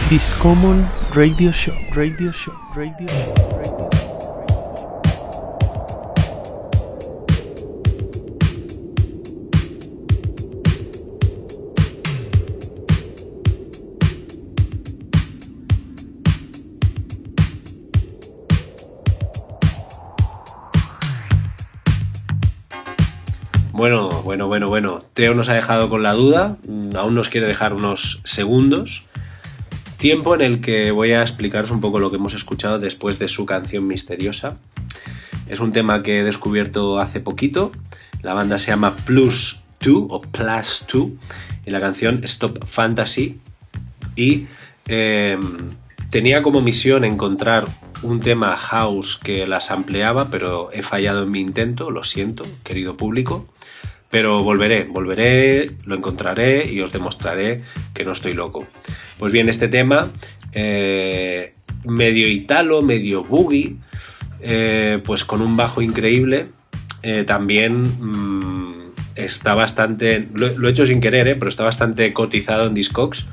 Discommon Radio Show, Radio Show, Radio Show. Radio. Bueno, bueno, bueno, bueno. Teo nos ha dejado con la duda. Aún nos quiere dejar unos segundos. Tiempo en el que voy a explicaros un poco lo que hemos escuchado después de su canción misteriosa. Es un tema que he descubierto hace poquito. La banda se llama Plus 2 o Plus 2 y la canción Stop Fantasy. Y eh, tenía como misión encontrar un tema house que las ampliaba, pero he fallado en mi intento, lo siento, querido público. Pero volveré, volveré, lo encontraré y os demostraré que no estoy loco. Pues bien, este tema, eh, medio italo, medio boogie, eh, pues con un bajo increíble, eh, también mm, está bastante, lo, he hecho sin querer, pero está bastante cotizado en Discogs.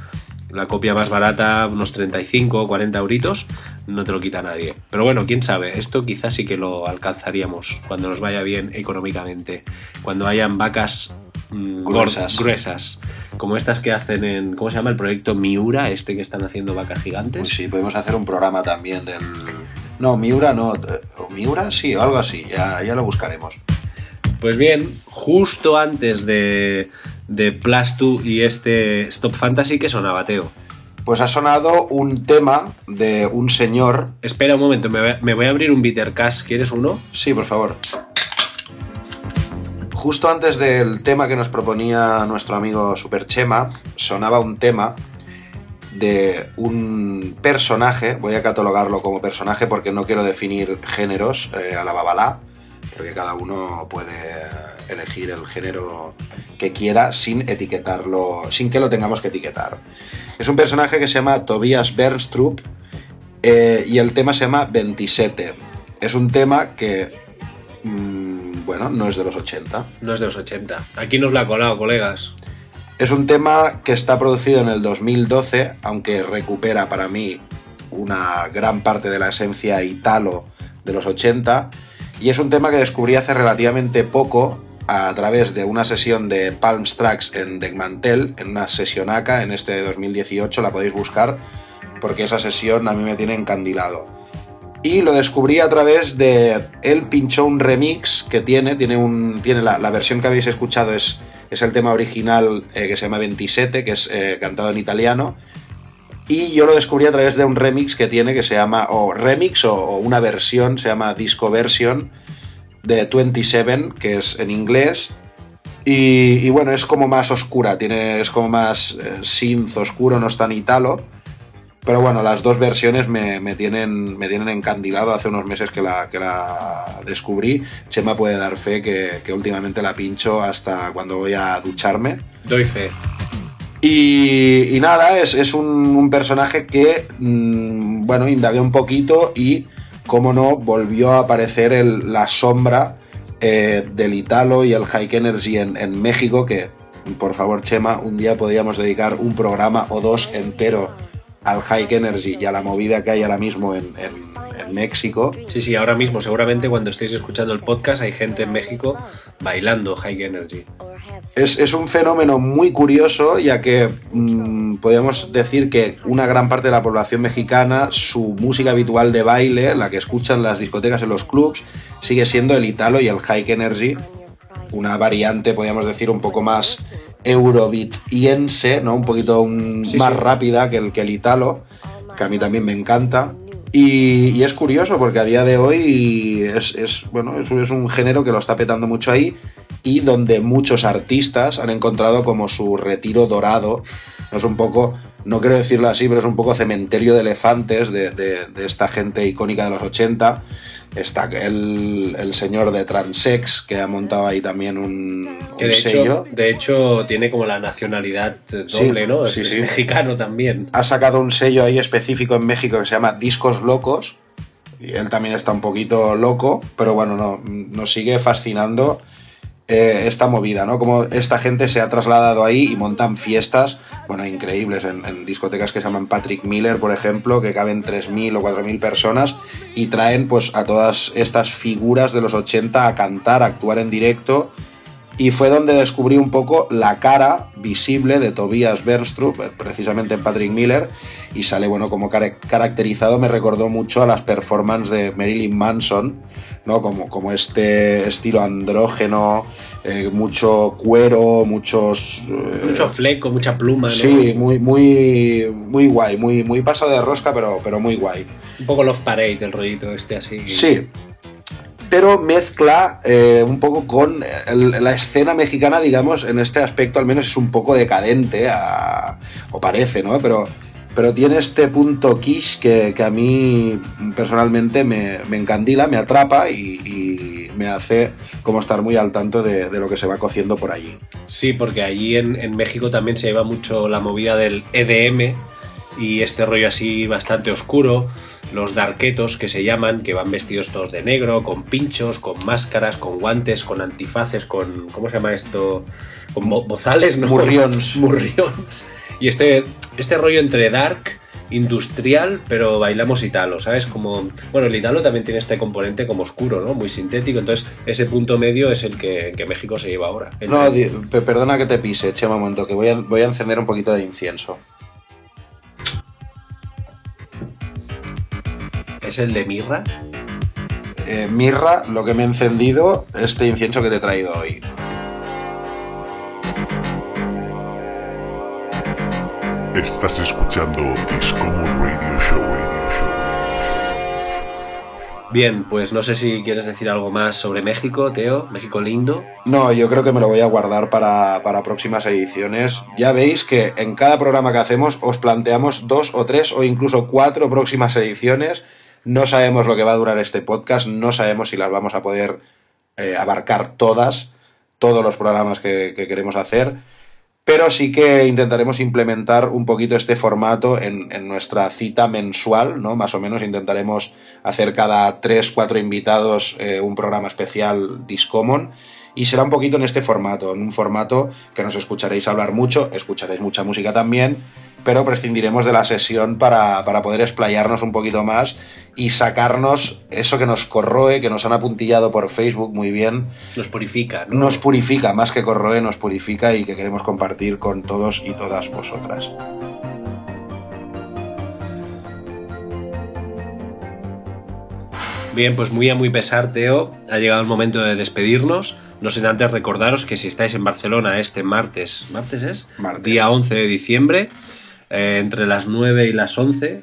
La copia más barata, unos 35 o 40 euritos, no te lo quita nadie. Pero bueno, quién sabe, esto quizás sí que lo alcanzaríamos cuando nos vaya bien económicamente. Cuando hayan vacas mm, Gruesas. gruesas, como estas que hacen en, ¿cómo se llama el proyecto Miura? Este que están haciendo vacas gigantes. Pues sí, podemos hacer un programa también del... No, Miura no. eh, ¿o Miura sí, o algo así. Ya, ya lo buscaremos. Pues bien, justo antes de, de Plus 2 y este Stop Fantasy, que sonaba, Teo? Pues ha sonado un tema de un señor... Espera un momento, me voy a, abrir un Bitter Cash. ¿Quieres uno? Sí, por favor. Justo antes del tema que nos proponía nuestro amigo Superchema, sonaba un tema de un personaje, voy a catalogarlo como personaje porque no quiero definir géneros eh, a la babalá, porque cada uno puede elegir el género que quiera sin etiquetarlo, sin que lo tengamos que etiquetar. Es un personaje que se llama Tobias Bernstrup eh, y el tema se llama 27. Es un tema que, mm, bueno, no es de los 80. No es de los 80. Aquí nos la ha colado, colegas. Es un tema que está producido en el 2012, aunque recupera para mí una gran parte de la esencia italo de los 80. Y es un tema que descubrí hace relativamente poco a través de una sesión de Palm Tracks en Degmantel, en una sesionaca en este 2018, la podéis buscar, porque esa sesión a mí me tiene encandilado. Y lo descubrí a través de. Él pinchó un remix que tiene, tiene, un, tiene la, la versión que habéis escuchado es, es el tema original eh, que se llama 27, que es eh, cantado en italiano. Y yo lo descubrí a través de un remix que tiene que se llama, o remix o, una versión, se llama Disco Version de 27, que es en inglés. Y, bueno, es como más oscura, tiene, es como más eh, synth oscuro, no es tan italo. Pero bueno, las dos versiones me, me tienen, me tienen encandilado hace unos meses que la, que la descubrí. Chema puede dar fe que últimamente la pincho hasta cuando voy a ducharme. Doy fe. Y, nada, es, es un, un personaje que, mm, bueno, indagué un poquito y, como no, volvió a aparecer el- la sombra eh, del Italo y el High Energy en, en México, que, por favor, Chema, un día podríamos dedicar un programa o dos entero al High Energy y a la movida que hay ahora mismo en, en- en México. Sí, sí, ahora mismo, seguramente cuando estéis escuchando el podcast, hay gente en México bailando High Energy. Es, es un fenómeno muy curioso, ya que mm, podríamos decir que una gran parte de la población mexicana, su música habitual de baile, la que escuchan las discotecas en los clubs, sigue siendo el italo y el high energy, una variante, podríamos decir, un poco más eurobeatiense, ¿no? Un poquito un- Sí, más sí. rápida que el, que el italo, que a mí también me encanta. Y, y es curioso porque a día de hoy es, es, bueno, es, es un género que lo está petando mucho ahí y donde muchos artistas han encontrado como su retiro dorado. No es un poco, no quiero decirlo así, pero es un poco cementerio de elefantes de, de- de esta gente icónica de los 80. Está el, el señor de Transex, que ha montado ahí también un, Que un de sello. hecho, de hecho tiene como la nacionalidad Sí, doble, ¿no? Es, sí, es sí. mexicano también. ha sacado un sello ahí específico en México que se llama Discos Locos. Y él también está un poquito loco, pero bueno, no, nos sigue fascinando. Eh, esta movida, ¿no? Como esta gente se ha trasladado ahí y montan fiestas, bueno, increíbles, en, discotecas que se llaman Patrick Miller, por ejemplo, que caben 3.000 o 4.000 personas y traen pues a todas estas figuras de los 80 a cantar, a actuar en directo. Y fue donde descubrí un poco la cara visible de Tobias Bernstrup, precisamente en Patrick Miller, y sale, bueno, como cara- caracterizado, me recordó mucho a las performances de Marilyn Manson, ¿no? Como, como este estilo andrógeno, eh, mucho cuero, muchos... eh, Mucho fleco, mucha pluma, ¿no? Sí, muy, muy, muy guay, muy, muy pasado de rosca, pero, pero muy guay. Un poco Love Parade, el rollito este así. Sí. Pero mezcla eh, un poco con el- la escena mexicana, digamos, en este aspecto al menos es un poco decadente, o parece, ¿no? Pero, pero tiene este punto quiche que, que a mí personalmente me, encandila, me atrapa y, y me hace como estar muy al tanto de, de lo que se va cociendo por allí. Sí, porque allí en, en México también se lleva mucho la movida del EDM y este rollo así bastante oscuro. Los darquetos que se llaman, que van vestidos todos de negro, con pinchos, con máscaras, con guantes, con antifaces, con. ¿Cómo se llama esto? Con bo- bozales, ¿no? Murrions. [laughs] Murrions. Y este, este rollo entre dark, industrial, pero bailamos italo, ¿sabes? Como. Bueno, el italo también tiene este componente como oscuro, ¿no? Muy sintético. Entonces, ese punto medio es el que, que México se lleva ahora. No, perdona que te pise, Chema, un momento, que voy a, voy a encender un poquito de incienso. ¿Es el de mirra? Eh, mirra, lo que me he encendido, este incienso que te he traído hoy. Estás escuchando Discommon Radio Show. Radio Show. Bien, pues no sé si quieres decir algo más sobre México, Teo. México lindo. No, yo creo que me lo voy a guardar para, para próximas ediciones. Ya veis que en cada programa que hacemos os planteamos dos o tres o incluso cuatro próximas ediciones. No sabemos lo que va a durar este podcast, no sabemos si las vamos a poder eh, abarcar todas, todos los programas que, que queremos hacer. Pero sí que intentaremos implementar un poquito este formato en, en nuestra cita mensual, ¿no? Más o menos intentaremos hacer cada tres, cuatro invitados eh, un programa especial Discommon. Y será un poquito en este formato, en un formato que nos escucharéis hablar mucho, escucharéis mucha música también, pero prescindiremos de la sesión para, para poder explayarnos un poquito más y sacarnos eso que nos corroe, que nos han apuntillado por Facebook muy bien, Nos purifica, ¿no? nos purifica, más que corroe, nos purifica y que queremos compartir con todos y todas vosotras. Bien, pues muy a muy pesar, Teo. Ha llegado el momento de despedirnos. No sin antes recordaros que si estáis en Barcelona este martes, ¿martes es? Martes. Día 11 de diciembre, eh, entre las 9 y las 11,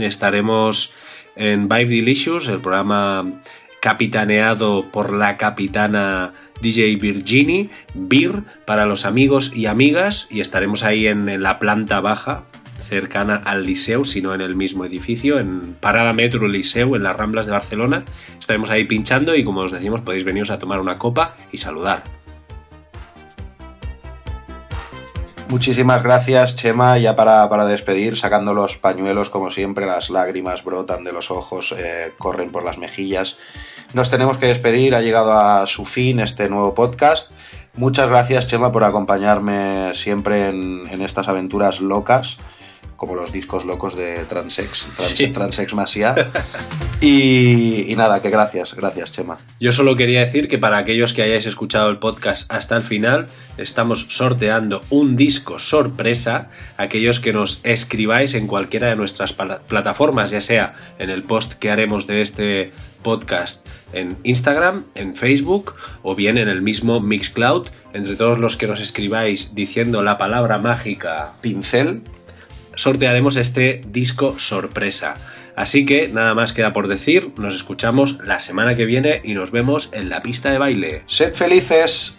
estaremos en Vibe Delicious, el programa capitaneado por la capitana DJ Virginie, Beer, para los amigos y amigas, y estaremos ahí en, en la planta baja, cercana al Liceu, sino en el mismo edificio, en Parada Metro Liceu, en las Ramblas de Barcelona. Estaremos ahí pinchando y como os decimos, podéis veniros a tomar una copa y saludar. Muchísimas gracias, Chema. Ya para, para despedir, sacando los pañuelos, como siempre, las lágrimas brotan de los ojos, eh, corren por las mejillas. Nos tenemos que despedir, ha llegado a su fin este nuevo podcast. Muchas gracias, Chema, por acompañarme siempre en, en estas aventuras locas, como los discos locos de Transex, Trans, Sí. Transex Masia. [laughs] Y, y nada, que gracias, gracias, Chema. Yo solo quería decir que para aquellos que hayáis escuchado el podcast hasta el final, estamos sorteando un disco sorpresa. Aquellos que nos escribáis en cualquiera de nuestras plataformas, ya sea en el post que haremos de este podcast en Instagram, en Facebook o bien en el mismo Mixcloud. Entre todos los que nos escribáis diciendo la palabra mágica Pincel, sortearemos este disco sorpresa. Así que nada más queda por decir, nos escuchamos la semana que viene y nos vemos en la pista de baile. sed felices.